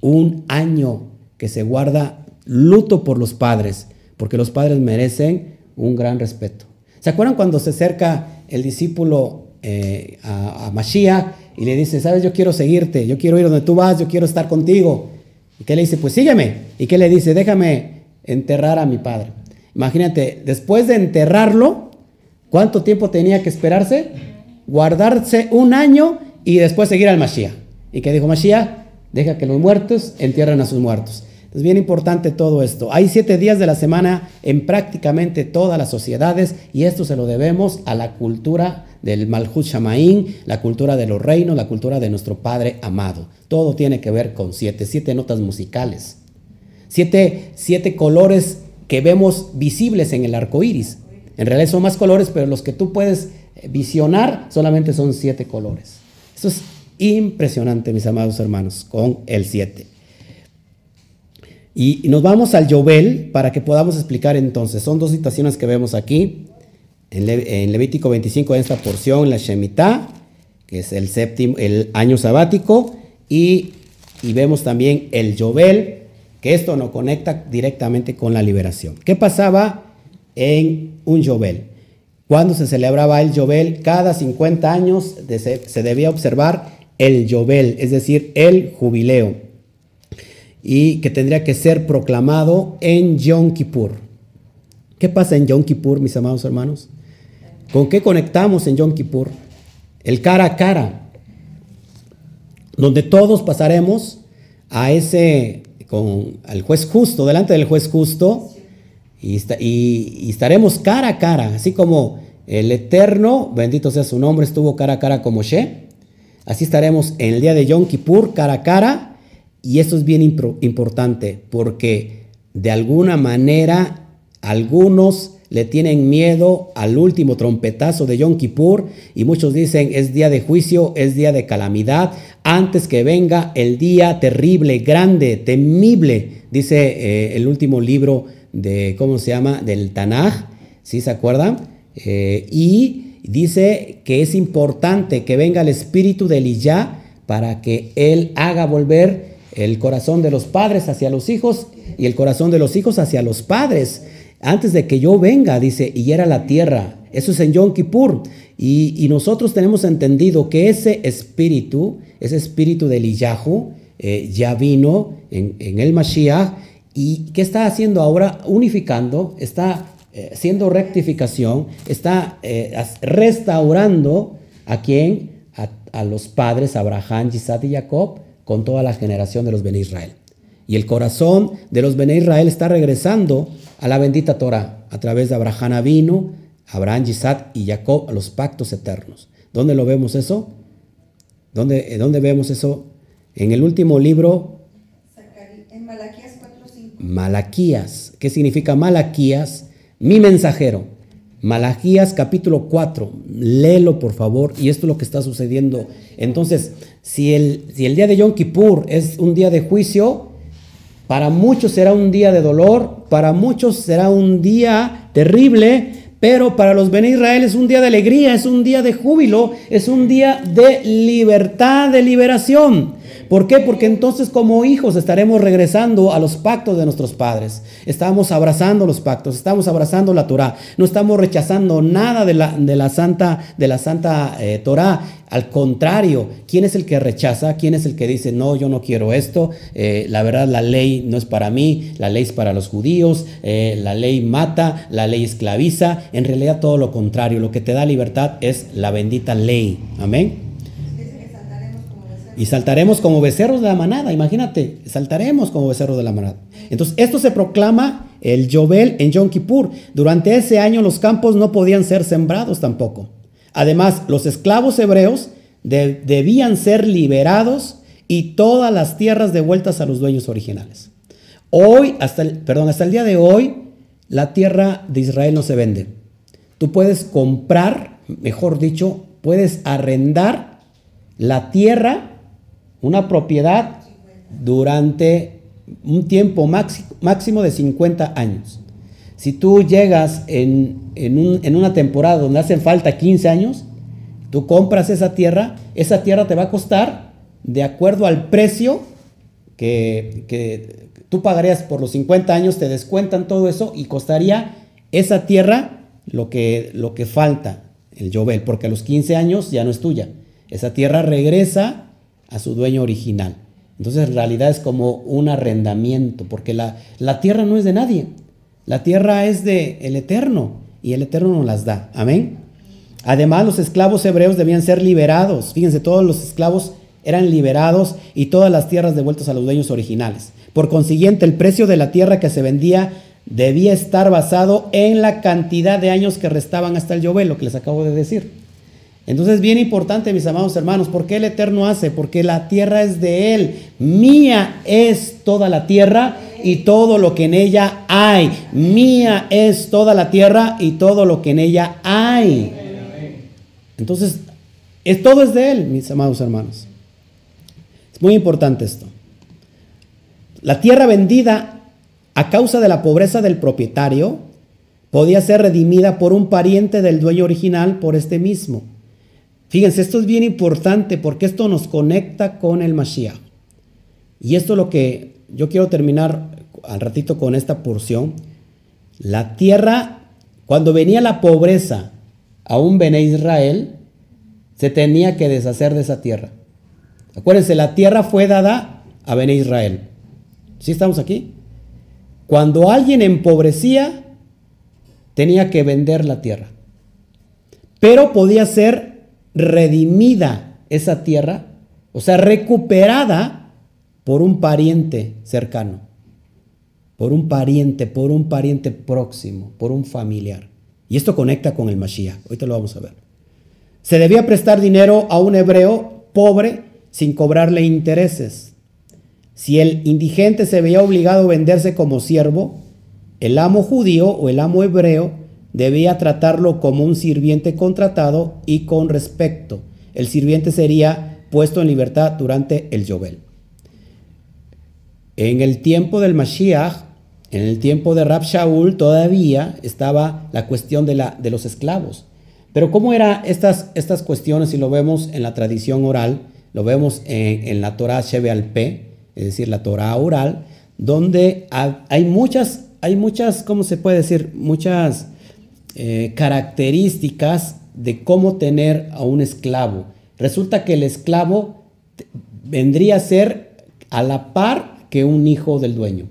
un año que se guarda luto por los padres, porque los padres merecen un gran respeto. ¿Se acuerdan cuando se acerca el discípulo eh, a, a Mashiach y le dice, sabes, yo quiero seguirte, yo quiero ir donde tú vas, yo quiero estar contigo. ¿Y qué le dice? Pues sígueme. ¿Y qué le dice? Déjame enterrar a mi padre. Imagínate, después de enterrarlo, ¿cuánto tiempo tenía que esperarse? Guardarse un año y después seguir al Mashiach. ¿Y qué dijo Mashiach? Deja que los muertos entierren a sus muertos. Es bien importante todo esto. Hay siete días de la semana en prácticamente todas las sociedades y esto se lo debemos a la cultura del Malhut Shamaín, la cultura de los reinos, la cultura de nuestro Padre amado. Todo tiene que ver con siete, siete notas musicales, siete, siete colores que vemos visibles en el arco iris. En realidad son más colores, pero los que tú puedes visionar solamente son siete colores. Esto es impresionante, mis amados hermanos, con el siete. Y nos vamos al Yobel para que podamos explicar entonces. Son dos situaciones que vemos aquí. En, Levítico 25, en esta porción, la Shemitah, que es el séptimo, el año sabático. Y, vemos también el Yobel, que esto nos conecta directamente con la liberación. ¿Qué pasaba en un Yobel? Cuando se celebraba el Yobel, cada 50 años se debía observar el Yobel, es decir, el jubileo y que tendría que ser proclamado en Yom Kippur. ¿Qué pasa en Yom Kippur, mis amados hermanos? ¿Con qué conectamos en Yom Kippur? El cara a cara, donde todos pasaremos a ese, con al juez justo, delante del juez justo, y, y, estaremos cara a cara, así como el Eterno, bendito sea su nombre, estuvo cara a cara como She, así estaremos en el día de Yom Kippur, cara a cara, y esto es bien importante porque de alguna manera algunos le tienen miedo al último trompetazo de Yom Kippur y muchos dicen es día de juicio, es día de calamidad, antes que venga el día terrible, grande, temible, dice eh, el último libro de, ¿cómo se llama?, del Tanaj, ¿sí se acuerdan? Eh, y dice que es importante que venga el espíritu de Eliyah para que él haga volver el corazón de los padres hacia los hijos y el corazón de los hijos hacia los padres. Antes de que yo venga, dice, y era la tierra. Eso es en Yom Kippur. Y, nosotros tenemos entendido que ese espíritu, ese espíritu del Iyahu, eh, ya vino en, el Mashiach. ¿Y qué está haciendo ahora? Unificando, está eh, haciendo rectificación, está eh, restaurando a quién? A, los padres, Abraham, Isaac y Jacob con toda la generación de los Ben Israel. Y el corazón de los Ben Israel está regresando a la bendita Torah a través de Abraham Avino, Abraham, Isaac y Jacob a los pactos eternos. ¿Dónde lo vemos eso? ¿Dónde, eh, dónde vemos eso? En el último libro. En Malaquías 4.5. Malaquías. ¿Qué significa Malaquías? Mi mensajero. Malaquías capítulo 4, léelo por favor, y esto es lo que está sucediendo. Entonces, si el, si el día de Yom Kippur es un día de juicio, para muchos será un día de dolor, para muchos será un día terrible, pero para los Ben Israel es un día de alegría, es un día de júbilo, es un día de libertad, de liberación. ¿Por qué? Porque entonces como hijos estaremos regresando a los pactos de nuestros padres. Estamos abrazando los pactos, estamos abrazando la Torah, no estamos rechazando nada de la, de la santa, de la santa eh, Torah. Al contrario, ¿quién es el que rechaza? ¿Quién es el que dice, no, yo no quiero esto? Eh, la verdad, la ley no es para mí, la ley es para los judíos, eh, la ley mata, la ley esclaviza. En realidad todo lo contrario, lo que te da libertad es la bendita ley. Amén. Y saltaremos como becerros de la manada, imagínate, saltaremos como becerros de la manada. Entonces, esto se proclama el Yobel en Yom Kippur. Durante ese año los campos no podían ser sembrados tampoco. Además, los esclavos hebreos debían ser liberados y todas las tierras devueltas a los dueños originales. Hoy, hasta el, perdón, hasta el día de hoy, la tierra de Israel no se vende. Tú puedes comprar, mejor dicho, puedes arrendar la tierra una propiedad durante un tiempo máximo de 50 años. Si tú llegas en, una temporada donde hacen falta 15 años, tú compras esa tierra, esa tierra te va a costar de acuerdo al precio que, que tú pagarías por los 50 años, te descuentan todo eso y costaría esa tierra lo que, lo que falta, el Jovel, porque a los 15 años ya no es tuya. esa tierra regresa a su dueño original. Entonces en realidad es como un arrendamiento, porque la, la tierra no es de nadie, la tierra es de el Eterno y el Eterno nos las da. Amén. Además los esclavos hebreos debían ser liberados. Fíjense, todos los esclavos eran liberados y todas las tierras devueltas a los dueños originales. Por consiguiente, el precio de la tierra que se vendía debía estar basado en la cantidad de años que restaban hasta el Yobel, lo que les acabo de decir. Entonces, bien importante, mis amados hermanos, ¿por qué el Eterno hace? Porque la tierra es de Él. Mía es toda la tierra y todo lo que en ella hay. Mía es toda la tierra y todo lo que en ella hay. Entonces, es, todo es de Él, mis amados hermanos. Es muy importante esto. La tierra vendida a causa de la pobreza del propietario, podía ser redimida por un pariente del dueño original por este mismo. Fíjense, esto es bien importante porque esto nos conecta con el Mashiach. Y esto es lo que yo quiero terminar al ratito con esta porción. La tierra, cuando venía la pobreza a un Bene Israel, se tenía que deshacer de esa tierra. Acuérdense, la tierra fue dada a Bene Israel. ¿Sí estamos aquí? Cuando alguien empobrecía, tenía que vender la tierra. Pero podía ser redimida esa tierra, o sea, recuperada por un pariente cercano, por un pariente, por un pariente próximo, por un familiar. Y esto conecta con el Mashiach. Ahorita lo vamos a ver. Se debía prestar dinero a un hebreo pobre sin cobrarle intereses. Si el indigente se veía obligado a venderse como siervo, el amo judío o el amo hebreo debía tratarlo como un sirviente contratado y con respecto. El sirviente sería puesto en libertad durante el Yobel. En el tiempo del Mashiach, en el tiempo de Rab Shaul, todavía estaba la cuestión de, la, de los esclavos. Pero ¿cómo eran estas, estas cuestiones? Si lo vemos en la tradición oral, lo vemos en, la Torah Shebe al P, es decir, la Torah oral, donde hay muchas, hay muchas, ¿cómo se puede decir? Muchas eh, características de cómo tener a un esclavo. Resulta que el esclavo vendría a ser a la par que un hijo del dueño.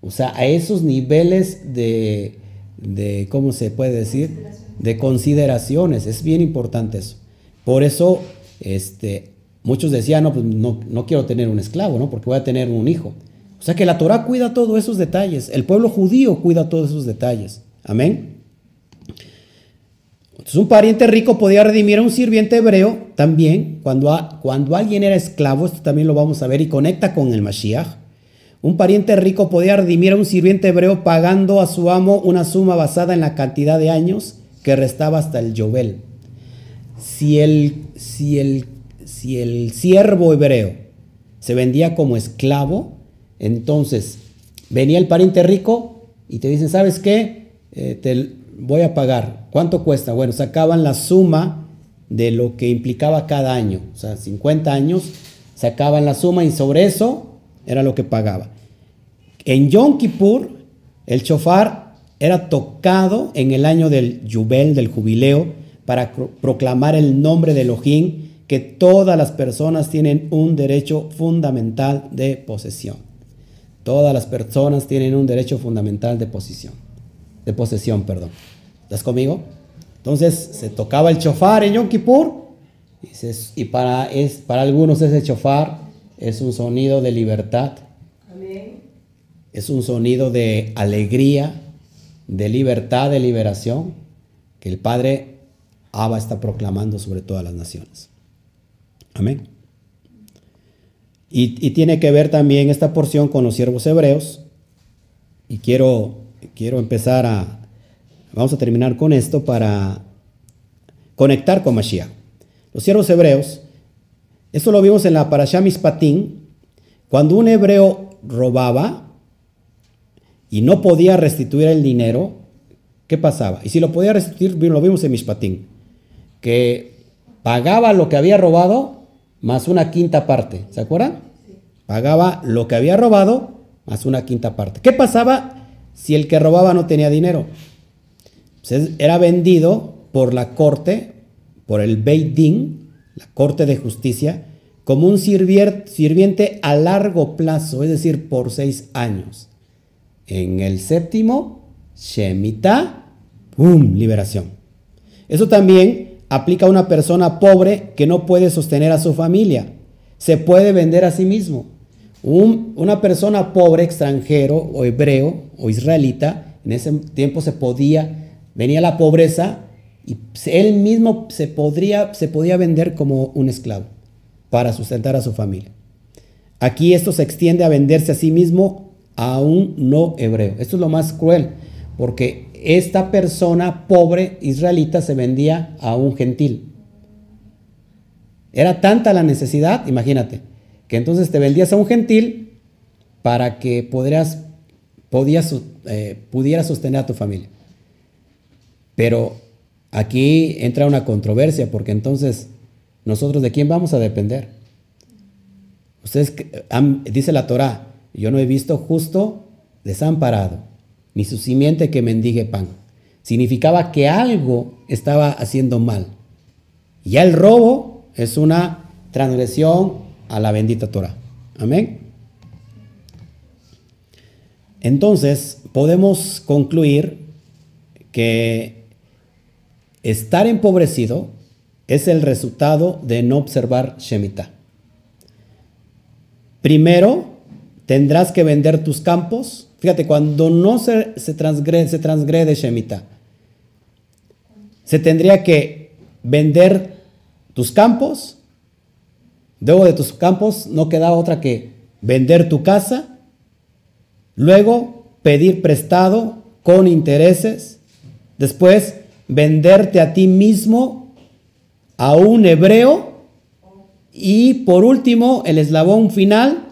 O sea, a esos niveles de, de ¿cómo se puede decir? De consideraciones. Es bien importante eso. Por eso, este, Muchos decían, no, pues no, no, quiero tener un esclavo, ¿no? Porque voy a tener un hijo. O sea que la Torah cuida todos esos detalles. El pueblo judío cuida todos esos detalles. Amén. Entonces un pariente rico podía redimir a un sirviente hebreo también. Cuando, cuando alguien era esclavo, esto también lo vamos a ver y conecta con el Mashiach. Un pariente rico podía redimir a un sirviente hebreo pagando a su amo una suma basada en la cantidad de años que restaba hasta el Yobel. Si el, si el si el siervo hebreo se vendía como esclavo, entonces venía el pariente rico y te dicen, ¿sabes qué? Eh, voy a pagar. ¿Cuánto cuesta? Bueno, sacaban la suma de lo que implicaba cada año. O sea, 50 años, sacaban la suma y sobre eso era lo que pagaba. En Yom Kippur, el chofar era tocado en el año del Yubel, del jubileo, para proclamar el nombre de Elohim que todas las personas tienen un derecho fundamental de posesión. Todas las personas tienen un derecho fundamental de posesión. De posesión, perdón. ¿Estás conmigo? Entonces se tocaba el chofar en Yom Kippur y, para, es, para algunos ese chofar es un sonido de libertad. Es un sonido de alegría, de libertad, de liberación, que el Padre Abba está proclamando sobre todas las naciones. Amén. Y, tiene que ver también esta porción con los siervos hebreos. Y quiero, quiero empezar a, vamos a terminar con esto para conectar con Mashiach. Los siervos hebreos, esto lo vimos en la Parashá Mispatín, cuando un hebreo robaba y no podía restituir el dinero, ¿qué pasaba? Y si lo podía restituir, lo vimos en Mispatín, que pagaba lo que había robado más una quinta parte. ¿Se acuerdan? Pagaba lo que había robado más una quinta parte. ¿Qué pasaba si el que robaba no tenía dinero? Pues era vendido por la corte, por el Beit Din, la corte de justicia, como un sirviente a largo plazo, es decir, por seis años. En el séptimo, Shemitah, ¡pum! Liberación. Eso también aplica a una persona pobre que no puede sostener a su familia. Se puede vender a sí mismo. Una persona pobre, extranjero o hebreo o israelita, en ese tiempo se podía, venía la pobreza y él mismo se, podría, se podía vender como un esclavo para sustentar a su familia. Aquí esto se extiende a venderse a sí mismo a un no hebreo. Esto es lo más cruel, porque esta persona pobre israelita se vendía a un gentil. Era tanta la necesidad, imagínate, entonces te vendías a un gentil para que podrías, podías, eh, pudieras sostener a tu familia. Pero aquí entra una controversia, porque entonces nosotros de quién vamos a depender. Ustedes, dice la Torah, yo no he visto justo desamparado ni su simiente que mendigue pan. Significaba que algo estaba haciendo mal. Ya el robo es una transgresión a la bendita Torah. Amén. Entonces, podemos concluir que estar empobrecido es el resultado de no observar Shemitah. Primero, tendrás que vender tus campos Fíjate, cuando no se, se, transgrede, se transgrede Shemitah, se tendría que vender tus campos, luego de tus campos no queda otra que vender tu casa, luego pedir prestado con intereses, después venderte a ti mismo a un hebreo y por último el eslabón final,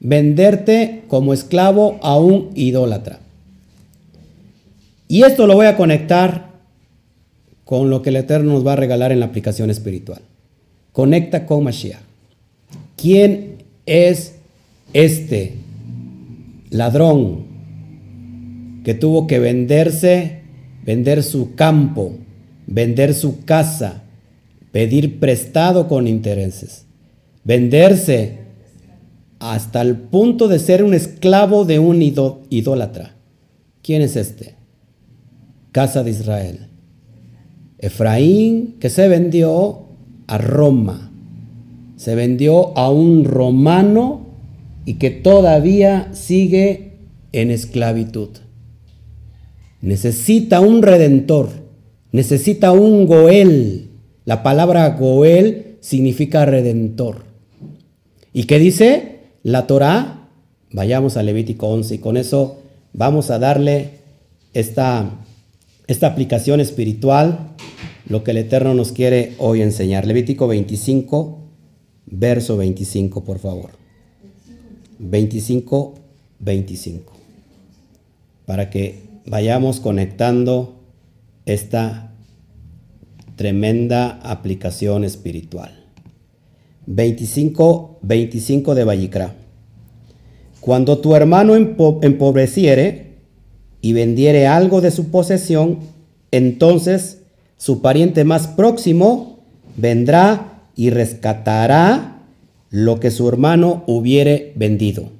venderte como esclavo a un idólatra. Y esto lo voy a conectar con lo que el Eterno nos va a regalar en la aplicación espiritual. Conecta con Mashiach. ¿Quién es este ladrón que tuvo que venderse, vender su campo, vender su casa, pedir prestado con intereses, venderse hasta el punto de ser un esclavo de un idólatra. ¿Quién es este? Casa de Israel. Efraín que se vendió a Roma. Se vendió a un romano y que todavía sigue en esclavitud. Necesita un redentor. Necesita un Goel. La palabra Goel significa redentor. ¿Y qué dice? la Torah, vayamos a Levítico 11 y con eso vamos a darle esta, esta aplicación espiritual, lo que el Eterno nos quiere hoy enseñar. Levítico 25, verso 25, por favor. 25, 25. Para que vayamos conectando esta tremenda aplicación espiritual. 25, 25 de Vallicra. Cuando tu hermano empobreciere y vendiere algo de su posesión, entonces su pariente más próximo vendrá y rescatará lo que su hermano hubiere vendido.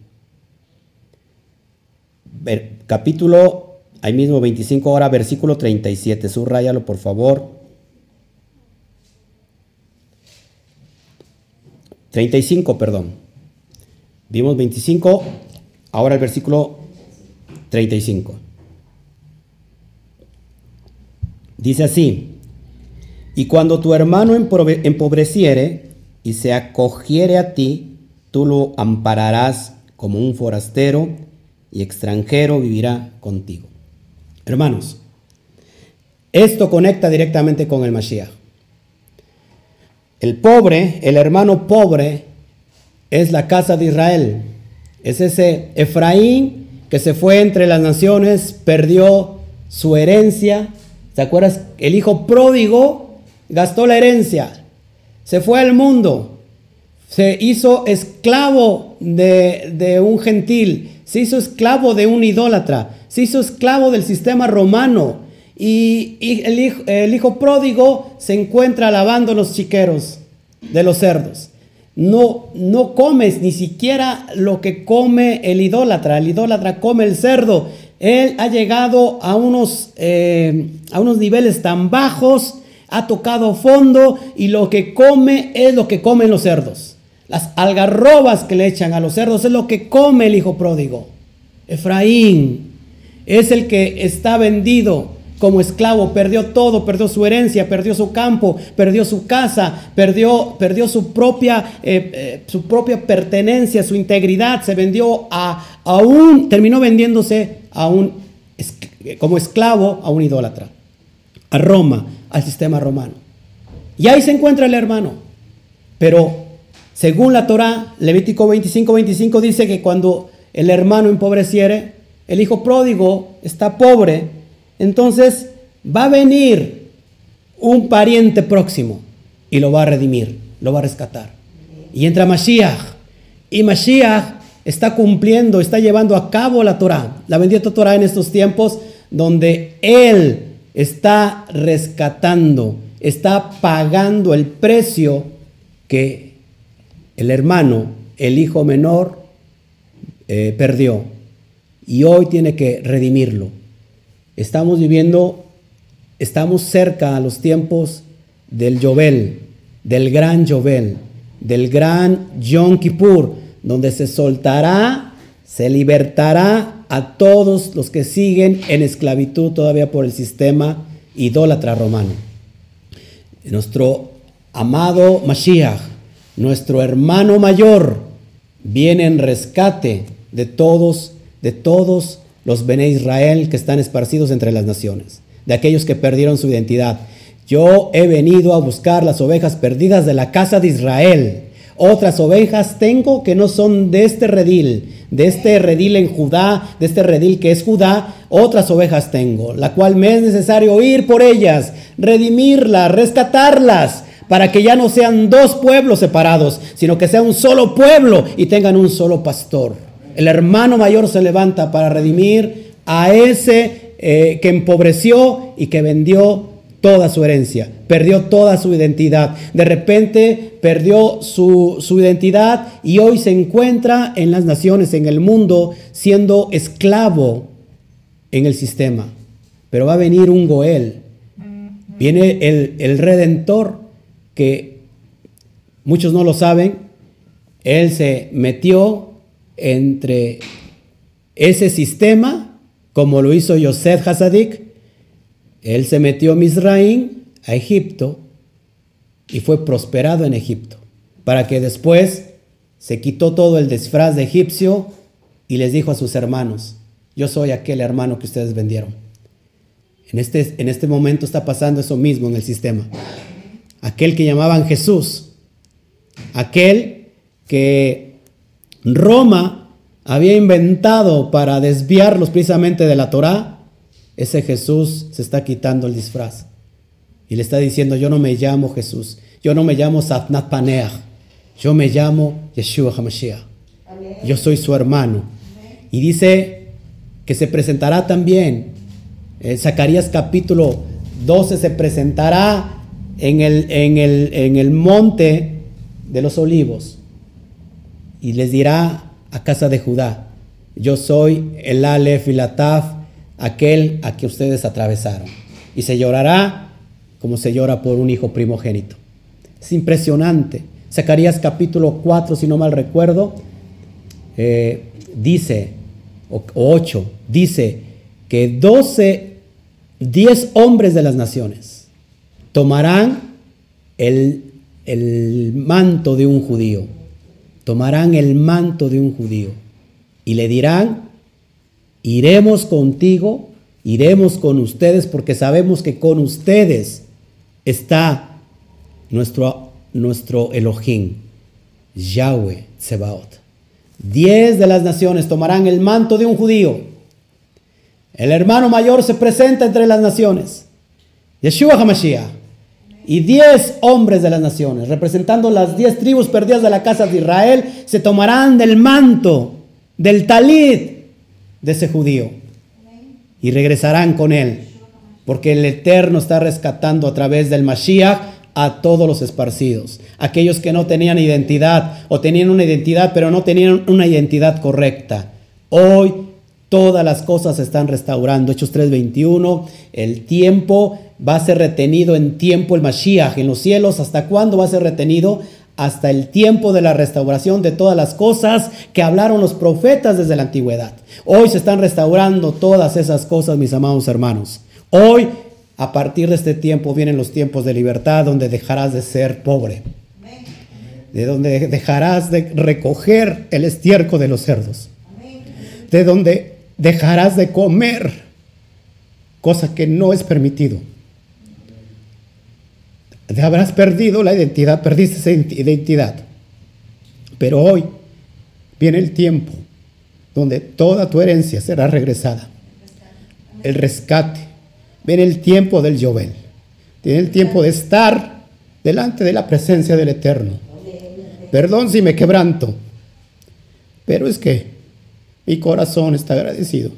capítulo, ahí mismo 25, ahora versículo 37, subrayalo por favor. 35, perdón. Vimos 25, ahora el versículo 35. Dice así, y cuando tu hermano empobreciere y se acogiere a ti, tú lo ampararás como un forastero y extranjero vivirá contigo. Hermanos, esto conecta directamente con el Mashiach. El pobre, el hermano pobre, es la casa de Israel. Es ese Efraín que se fue entre las naciones, perdió su herencia. ¿Te acuerdas? El hijo pródigo gastó la herencia, se fue al mundo, se hizo esclavo de, un gentil, se hizo esclavo de un idólatra, se hizo esclavo del sistema romano y, el, hijo, el, hijo, pródigo se encuentra lavando los chiqueros. de los cerdos. No, no comes ni siquiera lo que come el idólatra. El idólatra come el cerdo. Él ha llegado a unos, eh, a unos niveles tan bajos, ha tocado fondo y lo que come es lo que comen los cerdos. Las algarrobas que le echan a los cerdos es lo que come el hijo pródigo. Efraín es el que está vendido como esclavo, perdió todo, perdió su herencia, perdió su campo, perdió su casa, perdió, perdió su, propia, eh, eh, su propia pertenencia, su integridad, se vendió a, a un, terminó vendiéndose a un, como esclavo a un idólatra, a Roma, al sistema romano. Y ahí se encuentra el hermano. Pero según la Torah, Levítico 25, 25 dice que cuando el hermano empobreciere, el hijo pródigo está pobre, entonces va a venir un pariente próximo y lo va a redimir, lo va a rescatar. Y entra Mashiach. Y Mashiach está cumpliendo, está llevando a cabo la Torah, la bendita Torah en estos tiempos donde Él está rescatando, está pagando el precio que el hermano, el hijo menor, eh, perdió y hoy tiene que redimirlo. Estamos viviendo, estamos cerca a los tiempos del Yobel, del gran Yobel, del gran Yom Kippur, donde se soltará, se libertará a todos los que siguen en esclavitud todavía por el sistema idólatra romano. Nuestro amado Mashiach, nuestro hermano mayor viene en rescate de todos, de todos los Bene Israel que están esparcidos entre las naciones, de aquellos que perdieron su identidad. Yo he venido a buscar las ovejas perdidas de la casa de Israel. Otras ovejas tengo que no son de este redil, de este redil en Judá, de este redil que es Judá, otras ovejas tengo, la cual me es necesario ir por ellas, redimirlas, rescatarlas, para que ya no sean dos pueblos separados, sino que sea un solo pueblo y tengan un solo pastor. El hermano mayor se levanta para redimir a ese eh, que empobreció y que vendió toda su herencia, perdió toda su identidad. De repente perdió su, su, identidad y hoy se encuentra en las naciones, en el mundo, siendo esclavo en el sistema. Pero va a venir un Goel, viene el, el redentor que muchos no lo saben, él se metió entre ese sistema, como lo hizo Yosef Hasadik, él se metió a Misraim, a Egipto, y fue prosperado en Egipto, para que después se quitó todo el disfraz de egipcio y les dijo a sus hermanos, yo soy aquel hermano que ustedes vendieron. En este, en este momento está pasando eso mismo en el sistema aquel que llamaban Jesús, aquel que Roma había inventado para desviarlos precisamente de la Torá, ese Jesús se está quitando el disfraz y le está diciendo, yo no me llamo Jesús, yo no me llamo Satnat Paneach, yo me llamo Yeshua HaMashiach, yo soy su hermano. Y dice que se presentará también, en Zacarías capítulo 12 se presentará en el, en el, en el monte de los olivos y les dirá a casa de Judá, yo soy el Aleph y la Taf, aquel a que ustedes atravesaron. Y se llorará como se llora por un hijo primogénito. Es impresionante. Zacarías capítulo 4, si no mal recuerdo, eh, dice, o 8, dice que 12, 10 hombres de las naciones tomarán el, manto de un judío, tomarán el manto de un judío y le dirán, iremos contigo, iremos con ustedes porque sabemos que con ustedes está nuestro, nuestro Elohim, Yahweh Sebaot. Diez de las naciones tomarán el manto de un judío. El hermano mayor se presenta entre las naciones. Yeshua HaMashiach y diez hombres de las naciones, representando las diez tribus perdidas de la casa de Israel, se tomarán del manto, del talid de ese judío y regresarán con él, porque el Eterno está rescatando a través del Mashiach a todos los esparcidos, aquellos que no tenían identidad o tenían una identidad pero no tenían una identidad correcta. Hoy todas las cosas se están restaurando. Hechos 3:21, el tiempo va a ser retenido en tiempo el Mashiach en los cielos. ¿Hasta cuándo va a ser retenido? Hasta el tiempo de la restauración de todas las cosas que hablaron los profetas desde la antigüedad. Hoy se están restaurando todas esas cosas, mis amados hermanos. Hoy, a partir de este tiempo, vienen los tiempos de libertad donde dejarás de ser pobre. De donde dejarás de recoger el estiércol de los cerdos. De donde dejarás de comer, cosa que no es permitido. Te habrás perdido la identidad, perdiste esa identidad. Pero hoy viene el tiempo donde toda tu herencia será regresada. El rescate. Viene el tiempo del Jovel. Tiene el tiempo de estar delante de la presencia del Eterno. Perdón si me quebranto, pero es que mi corazón está agradecido.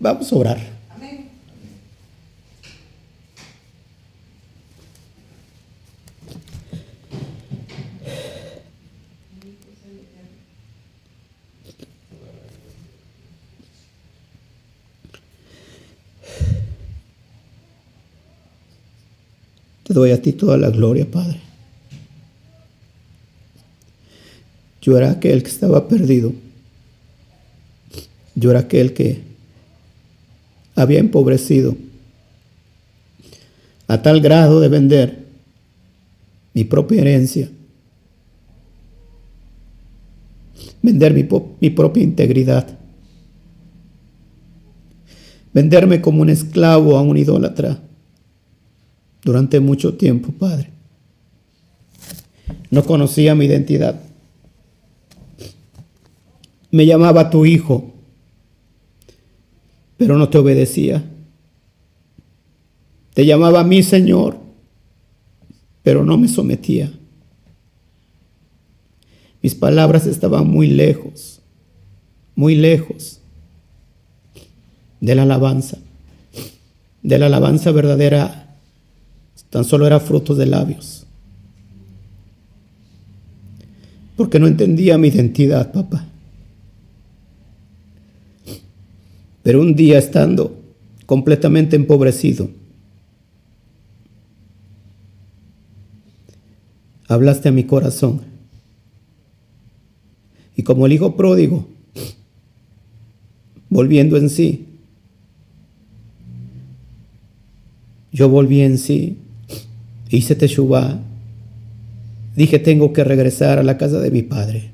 Vamos a orar. Doy a ti toda la gloria, Padre. Yo era aquel que estaba perdido. Yo era aquel que había empobrecido a tal grado de vender mi propia herencia, vender mi, mi propia integridad, venderme como un esclavo a un idólatra durante mucho tiempo, Padre. No conocía mi identidad. Me llamaba tu hijo, pero no te obedecía. Te llamaba mi Señor, pero no me sometía. Mis palabras estaban muy lejos, muy lejos de la alabanza, de la alabanza verdadera Tan solo era fruto de labios. Porque no entendía mi identidad, papá. Pero un día estando completamente empobrecido, hablaste a mi corazón. Y como el hijo pródigo, volviendo en sí, yo volví en sí hice Teshuvah, dije tengo que regresar a la casa de mi padre,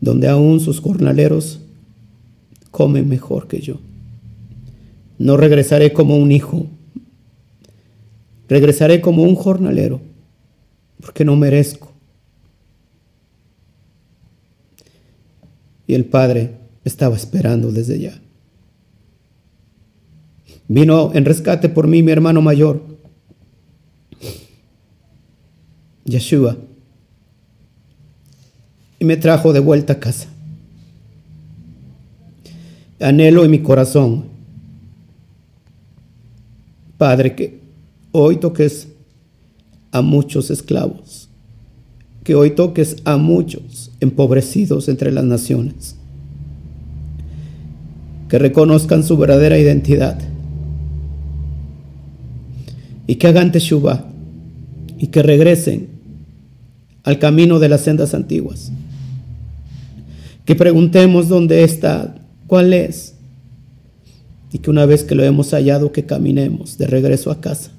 donde aún sus jornaleros comen mejor que yo. No regresaré como un hijo, regresaré como un jornalero, porque no merezco. Y el padre estaba esperando desde ya. Vino en rescate por mí mi hermano mayor Yeshua, y me trajo de vuelta a casa. Anhelo en mi corazón, Padre, que hoy toques a muchos esclavos, que hoy toques a muchos empobrecidos entre las naciones, que reconozcan su verdadera identidad y que hagan teshuva y que regresen al camino de las sendas antiguas. Que preguntemos dónde está, cuál es, y que una vez que lo hemos hallado, que caminemos de regreso a casa.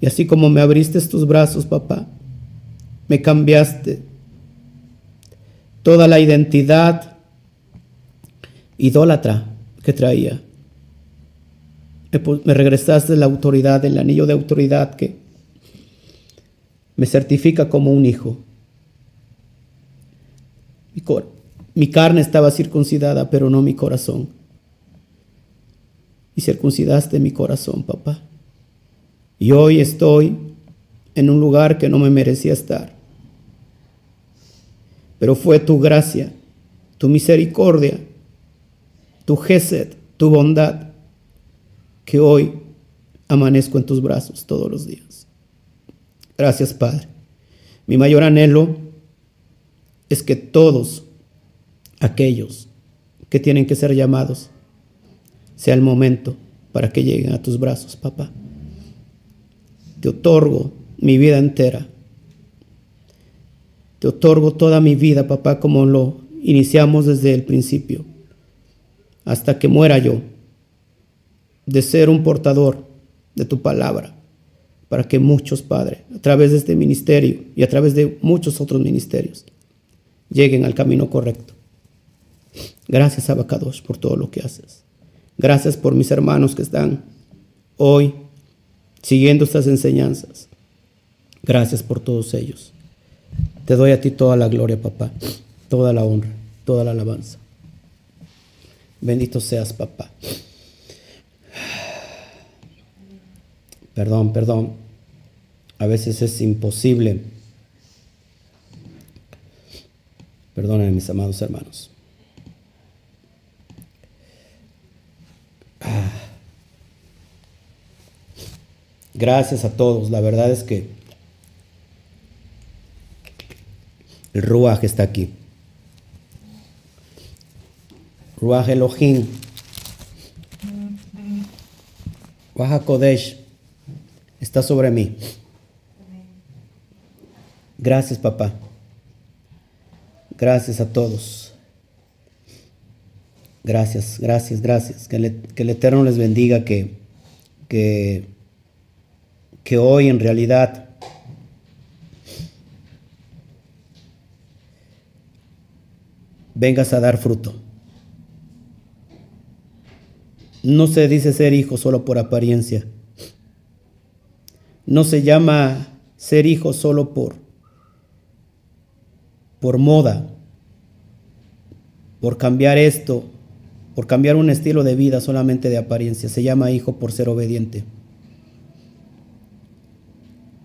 Y así como me abriste tus brazos, papá, me cambiaste toda la identidad idólatra que traía. Me regresaste la autoridad, el anillo de autoridad que me certifica como un hijo. Mi, carne estaba circuncidada, pero no mi corazón. Y circuncidaste mi corazón, papá. Y hoy estoy en un lugar que no me merecía estar. Pero fue tu gracia, tu misericordia, tu gesed, tu bondad, que hoy amanezco en tus brazos todos los días. Gracias, Padre. Mi mayor anhelo es que todos aquellos que tienen que ser llamados sea el momento para que lleguen a tus brazos, papá. Te otorgo mi vida entera. Te otorgo toda mi vida, papá, como lo iniciamos desde el principio, hasta que muera yo, de ser un portador de tu palabra, para que muchos, Padre, a través de este ministerio y a través de muchos otros ministerios, lleguen al camino correcto. Gracias, Abacados, por todo lo que haces. Gracias por mis hermanos que están hoy siguiendo estas enseñanzas. Gracias por todos ellos. Te doy a ti toda la gloria, papá, toda la honra, toda la alabanza. Bendito seas, papá. Perdón, perdón. A veces es imposible. Perdónenme, mis amados hermanos. Gracias a todos. La verdad es que el Ruaj está aquí. Ruaj Elohim. Ruaj Kodesh está sobre mí. Gracias, papá. Gracias a todos. Gracias, gracias, gracias. Que, el Eterno les bendiga, que, que, que hoy en realidad vengas a dar fruto. No se dice ser hijo solo por apariencia. No se llama ser hijo solo por, por moda, por cambiar esto, por cambiar un estilo de vida solamente de apariencia. Se llama hijo por ser obediente.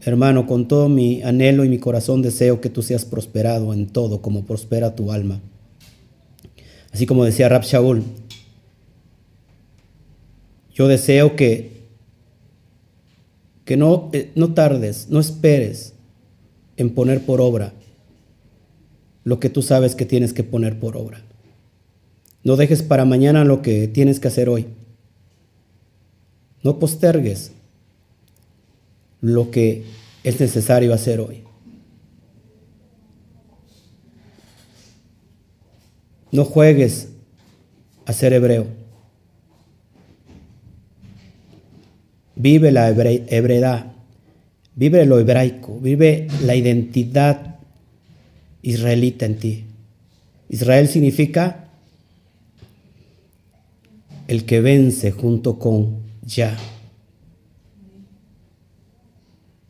Hermano, con todo mi anhelo y mi corazón deseo que tú seas prosperado en todo como prospera tu alma. Así como decía Rab Shaul, yo deseo que, que no, eh, no tardes, no esperes en poner por obra lo que tú sabes que tienes que poner por obra. No dejes para mañana lo que tienes que hacer hoy. No postergues lo que es necesario hacer hoy. No juegues a ser hebreo. Vive la hebredad, vive lo hebraico, vive la identidad israelita en ti. Israel significa el que vence junto con Ya.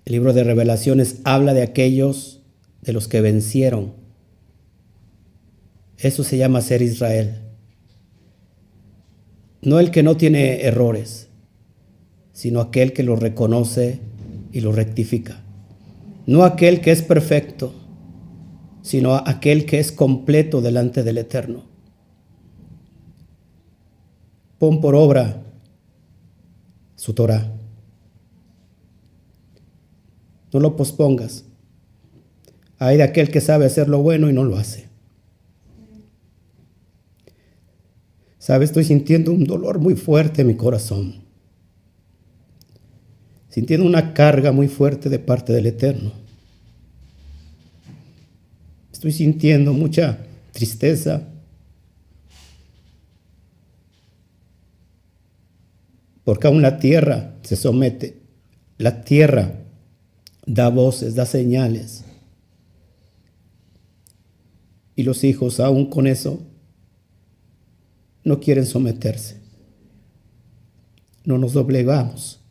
El libro de revelaciones habla de aquellos de los que vencieron. Eso se llama ser Israel. No el que no tiene errores, sino aquel que lo reconoce y lo rectifica. No aquel que es perfecto, sino aquel que es completo delante del Eterno. Pon por obra su Torah. No lo pospongas. Hay de aquel que sabe hacer lo bueno y no lo hace. Sabes, estoy sintiendo un dolor muy fuerte en mi corazón. Sintiendo una carga muy fuerte de parte del Eterno. Estoy sintiendo mucha tristeza, porque aún la tierra se somete, la tierra da voces, da señales. Y los hijos aún con eso no quieren someterse. No nos doblegamos.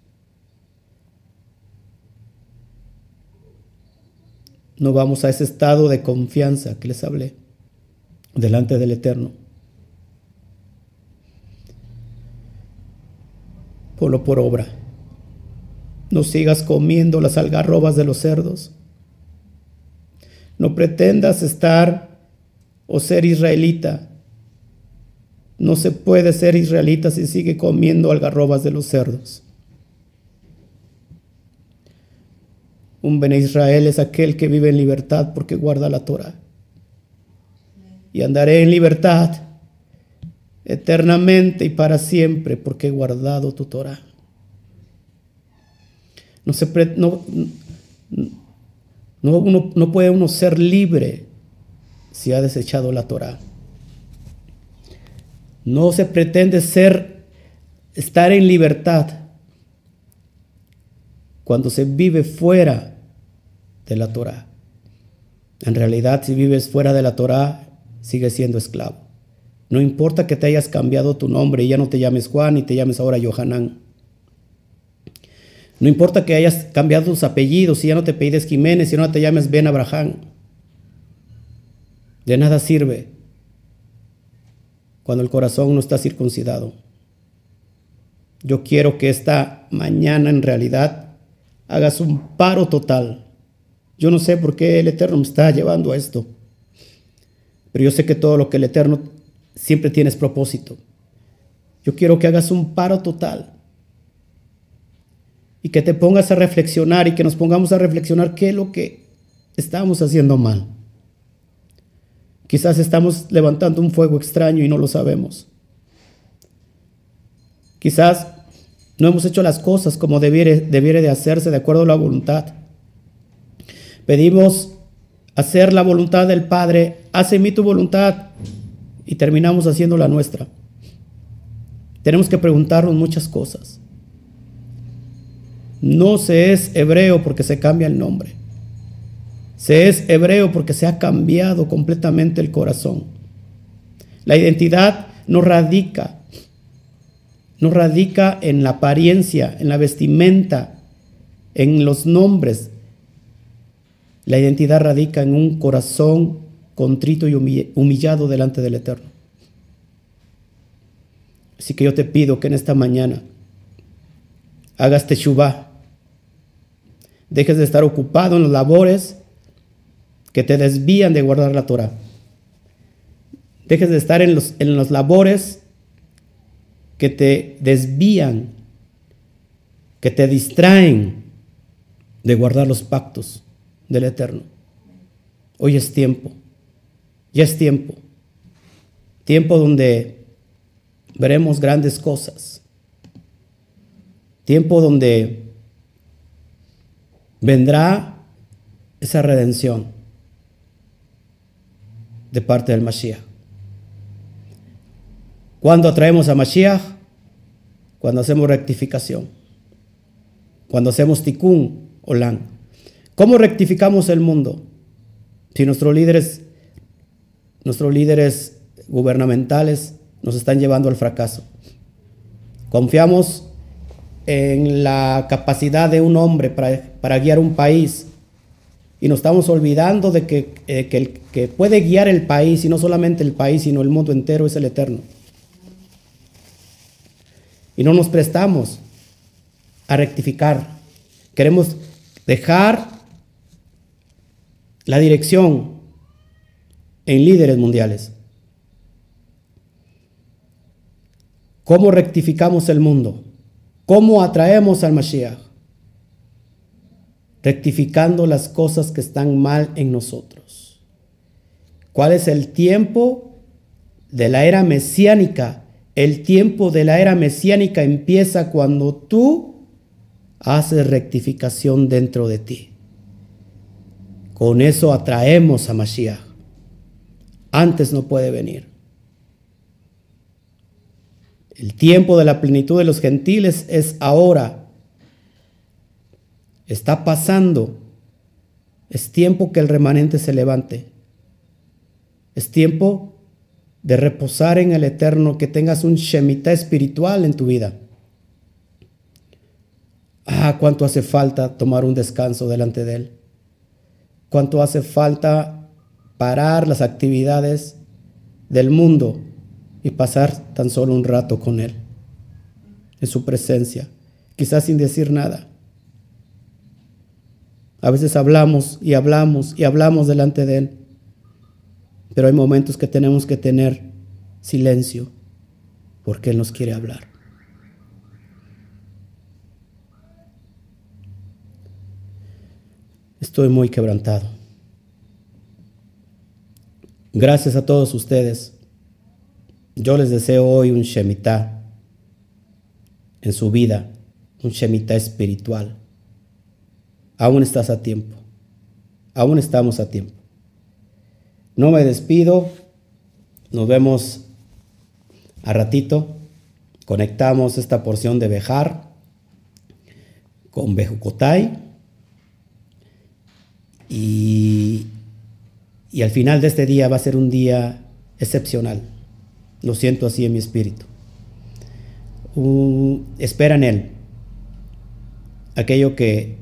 No vamos a ese estado de confianza que les hablé delante del Eterno. Ponlo por obra. No sigas comiendo las algarrobas de los cerdos. No pretendas estar o ser israelita No se puede ser israelita si sigue comiendo algarrobas de los cerdos. Un Bene Israel es aquel que vive en libertad porque guarda la Torah. Y andaré en libertad eternamente y para siempre porque he guardado tu Torah. No, se no, no, no puede uno ser libre si ha desechado la Torah. No se pretende ser, estar en libertad cuando se vive fuera de la Torah. En realidad, si vives fuera de la Torah, sigues siendo esclavo. No importa que te hayas cambiado tu nombre y ya no te llames Juan y te llames ahora Johanán. No importa que hayas cambiado tus apellidos y ya no te pides Jiménez y no te llames Ben Abraham. De nada sirve cuando el corazón no está circuncidado. Yo quiero que esta mañana en realidad hagas un paro total. Yo no sé por qué el Eterno me está llevando a esto, pero yo sé que todo lo que el Eterno siempre tienes propósito. Yo quiero que hagas un paro total y que te pongas a reflexionar y que nos pongamos a reflexionar qué es lo que estamos haciendo mal. Quizás estamos levantando un fuego extraño y no lo sabemos. Quizás no hemos hecho las cosas como debiere, debiere de hacerse de acuerdo a la voluntad. Pedimos hacer la voluntad del Padre, hace mí tu voluntad y terminamos haciendo la nuestra. Tenemos que preguntarnos muchas cosas. No se es hebreo porque se cambia el nombre. Se es hebreo porque se ha cambiado completamente el corazón. La identidad no radica, no radica en la apariencia, en la vestimenta, en los nombres. La identidad radica en un corazón contrito y humillado delante del Eterno. Así que yo te pido que en esta mañana hagas teshuva, dejes de estar ocupado en las labores que te desvían de guardar la Torah. Dejes de estar en los, en los labores que te desvían, que te distraen de guardar los pactos del Eterno. Hoy es tiempo, ya es tiempo, tiempo donde veremos grandes cosas, tiempo donde vendrá esa redención de parte del Mashiach. ¿Cuándo atraemos a Mashiach? Cuando hacemos rectificación. Cuando hacemos tikkun o lan. ¿Cómo rectificamos el mundo? Si nuestros líderes, nuestros líderes gubernamentales nos están llevando al fracaso. Confiamos en la capacidad de un hombre para, para guiar un país y nos estamos olvidando de que, eh, el que puede guiar el país, y no solamente el país, sino el mundo entero, es el Eterno. Y no nos prestamos a rectificar. Queremos dejar la dirección en líderes mundiales. ¿Cómo rectificamos el mundo? ¿Cómo atraemos al Mashiach? rectificando las cosas que están mal en nosotros. ¿Cuál es el tiempo de la era mesiánica? El tiempo de la era mesiánica empieza cuando tú haces rectificación dentro de ti. Con eso atraemos a Mashiach. Antes no puede venir. El tiempo de la plenitud de los gentiles es ahora Está pasando. Es tiempo que el remanente se levante. Es tiempo de reposar en el Eterno, que tengas un Shemitah espiritual en tu vida. Ah, cuánto hace falta tomar un descanso delante de Él. Cuánto hace falta parar las actividades del mundo y pasar tan solo un rato con Él, en su presencia, quizás sin decir nada. A veces hablamos y hablamos y hablamos delante de Él. Pero hay momentos que tenemos que tener silencio porque Él nos quiere hablar. Estoy muy quebrantado. Gracias a todos ustedes. Yo les deseo hoy un Shemitah en su vida, un Shemitah espiritual. Aún estás a tiempo. Aún estamos a tiempo. No me despido. Nos vemos a ratito. Conectamos esta porción de Bejar con Bejucotay. Y, y al final de este día va a ser un día excepcional. Lo siento así en mi espíritu. espera en Él. Aquello que,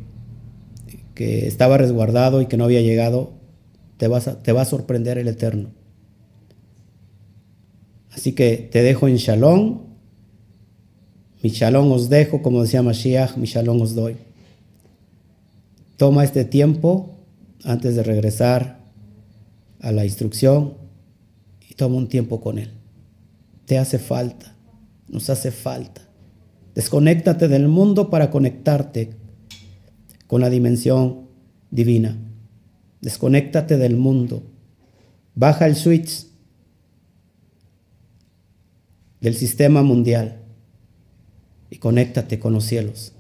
que estaba resguardado y que no había llegado, te, vas te va a sorprender el Eterno. Así que te dejo en shalom. Mi shalom os dejo, como decía Mashiach, mi shalom os doy. Toma este tiempo antes de regresar a la instrucción y toma un tiempo con Él. Te hace falta, nos hace falta. Desconéctate del mundo para conectarte con la dimensión divina. Desconéctate del mundo. Baja el switch del sistema mundial y conéctate con los cielos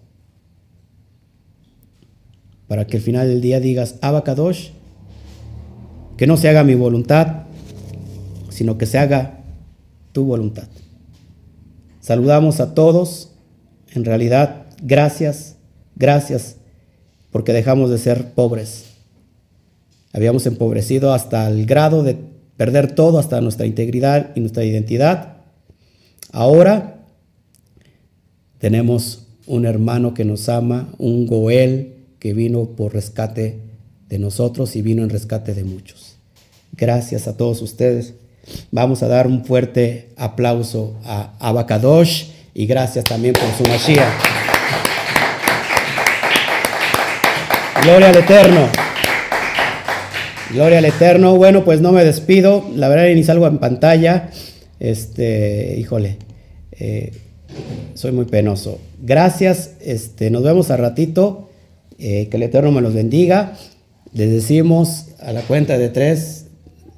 para que al final del día digas, Abacadosh, que no se haga mi voluntad, sino que se haga tu voluntad. Saludamos a todos, en realidad, gracias, gracias, porque dejamos de ser pobres. Habíamos empobrecido hasta el grado de perder todo, hasta nuestra integridad y nuestra identidad. Ahora tenemos un hermano que nos ama, un Goel, que vino por rescate de nosotros y vino en rescate de muchos. Gracias a todos ustedes. Vamos a dar un fuerte aplauso a Abacadosh y gracias también por su Mashiach. Gloria al Eterno. Gloria al Eterno. Bueno, pues no me despido. La verdad ni salgo en pantalla. Este, híjole, eh, soy muy penoso. Gracias. Este, nos vemos a ratito. Eh, que el Eterno me los bendiga. Les decimos a la cuenta de tres,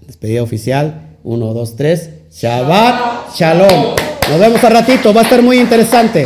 despedida oficial, uno, dos, tres, Shabbat Shalom. Nos vemos a ratito, va a estar muy interesante.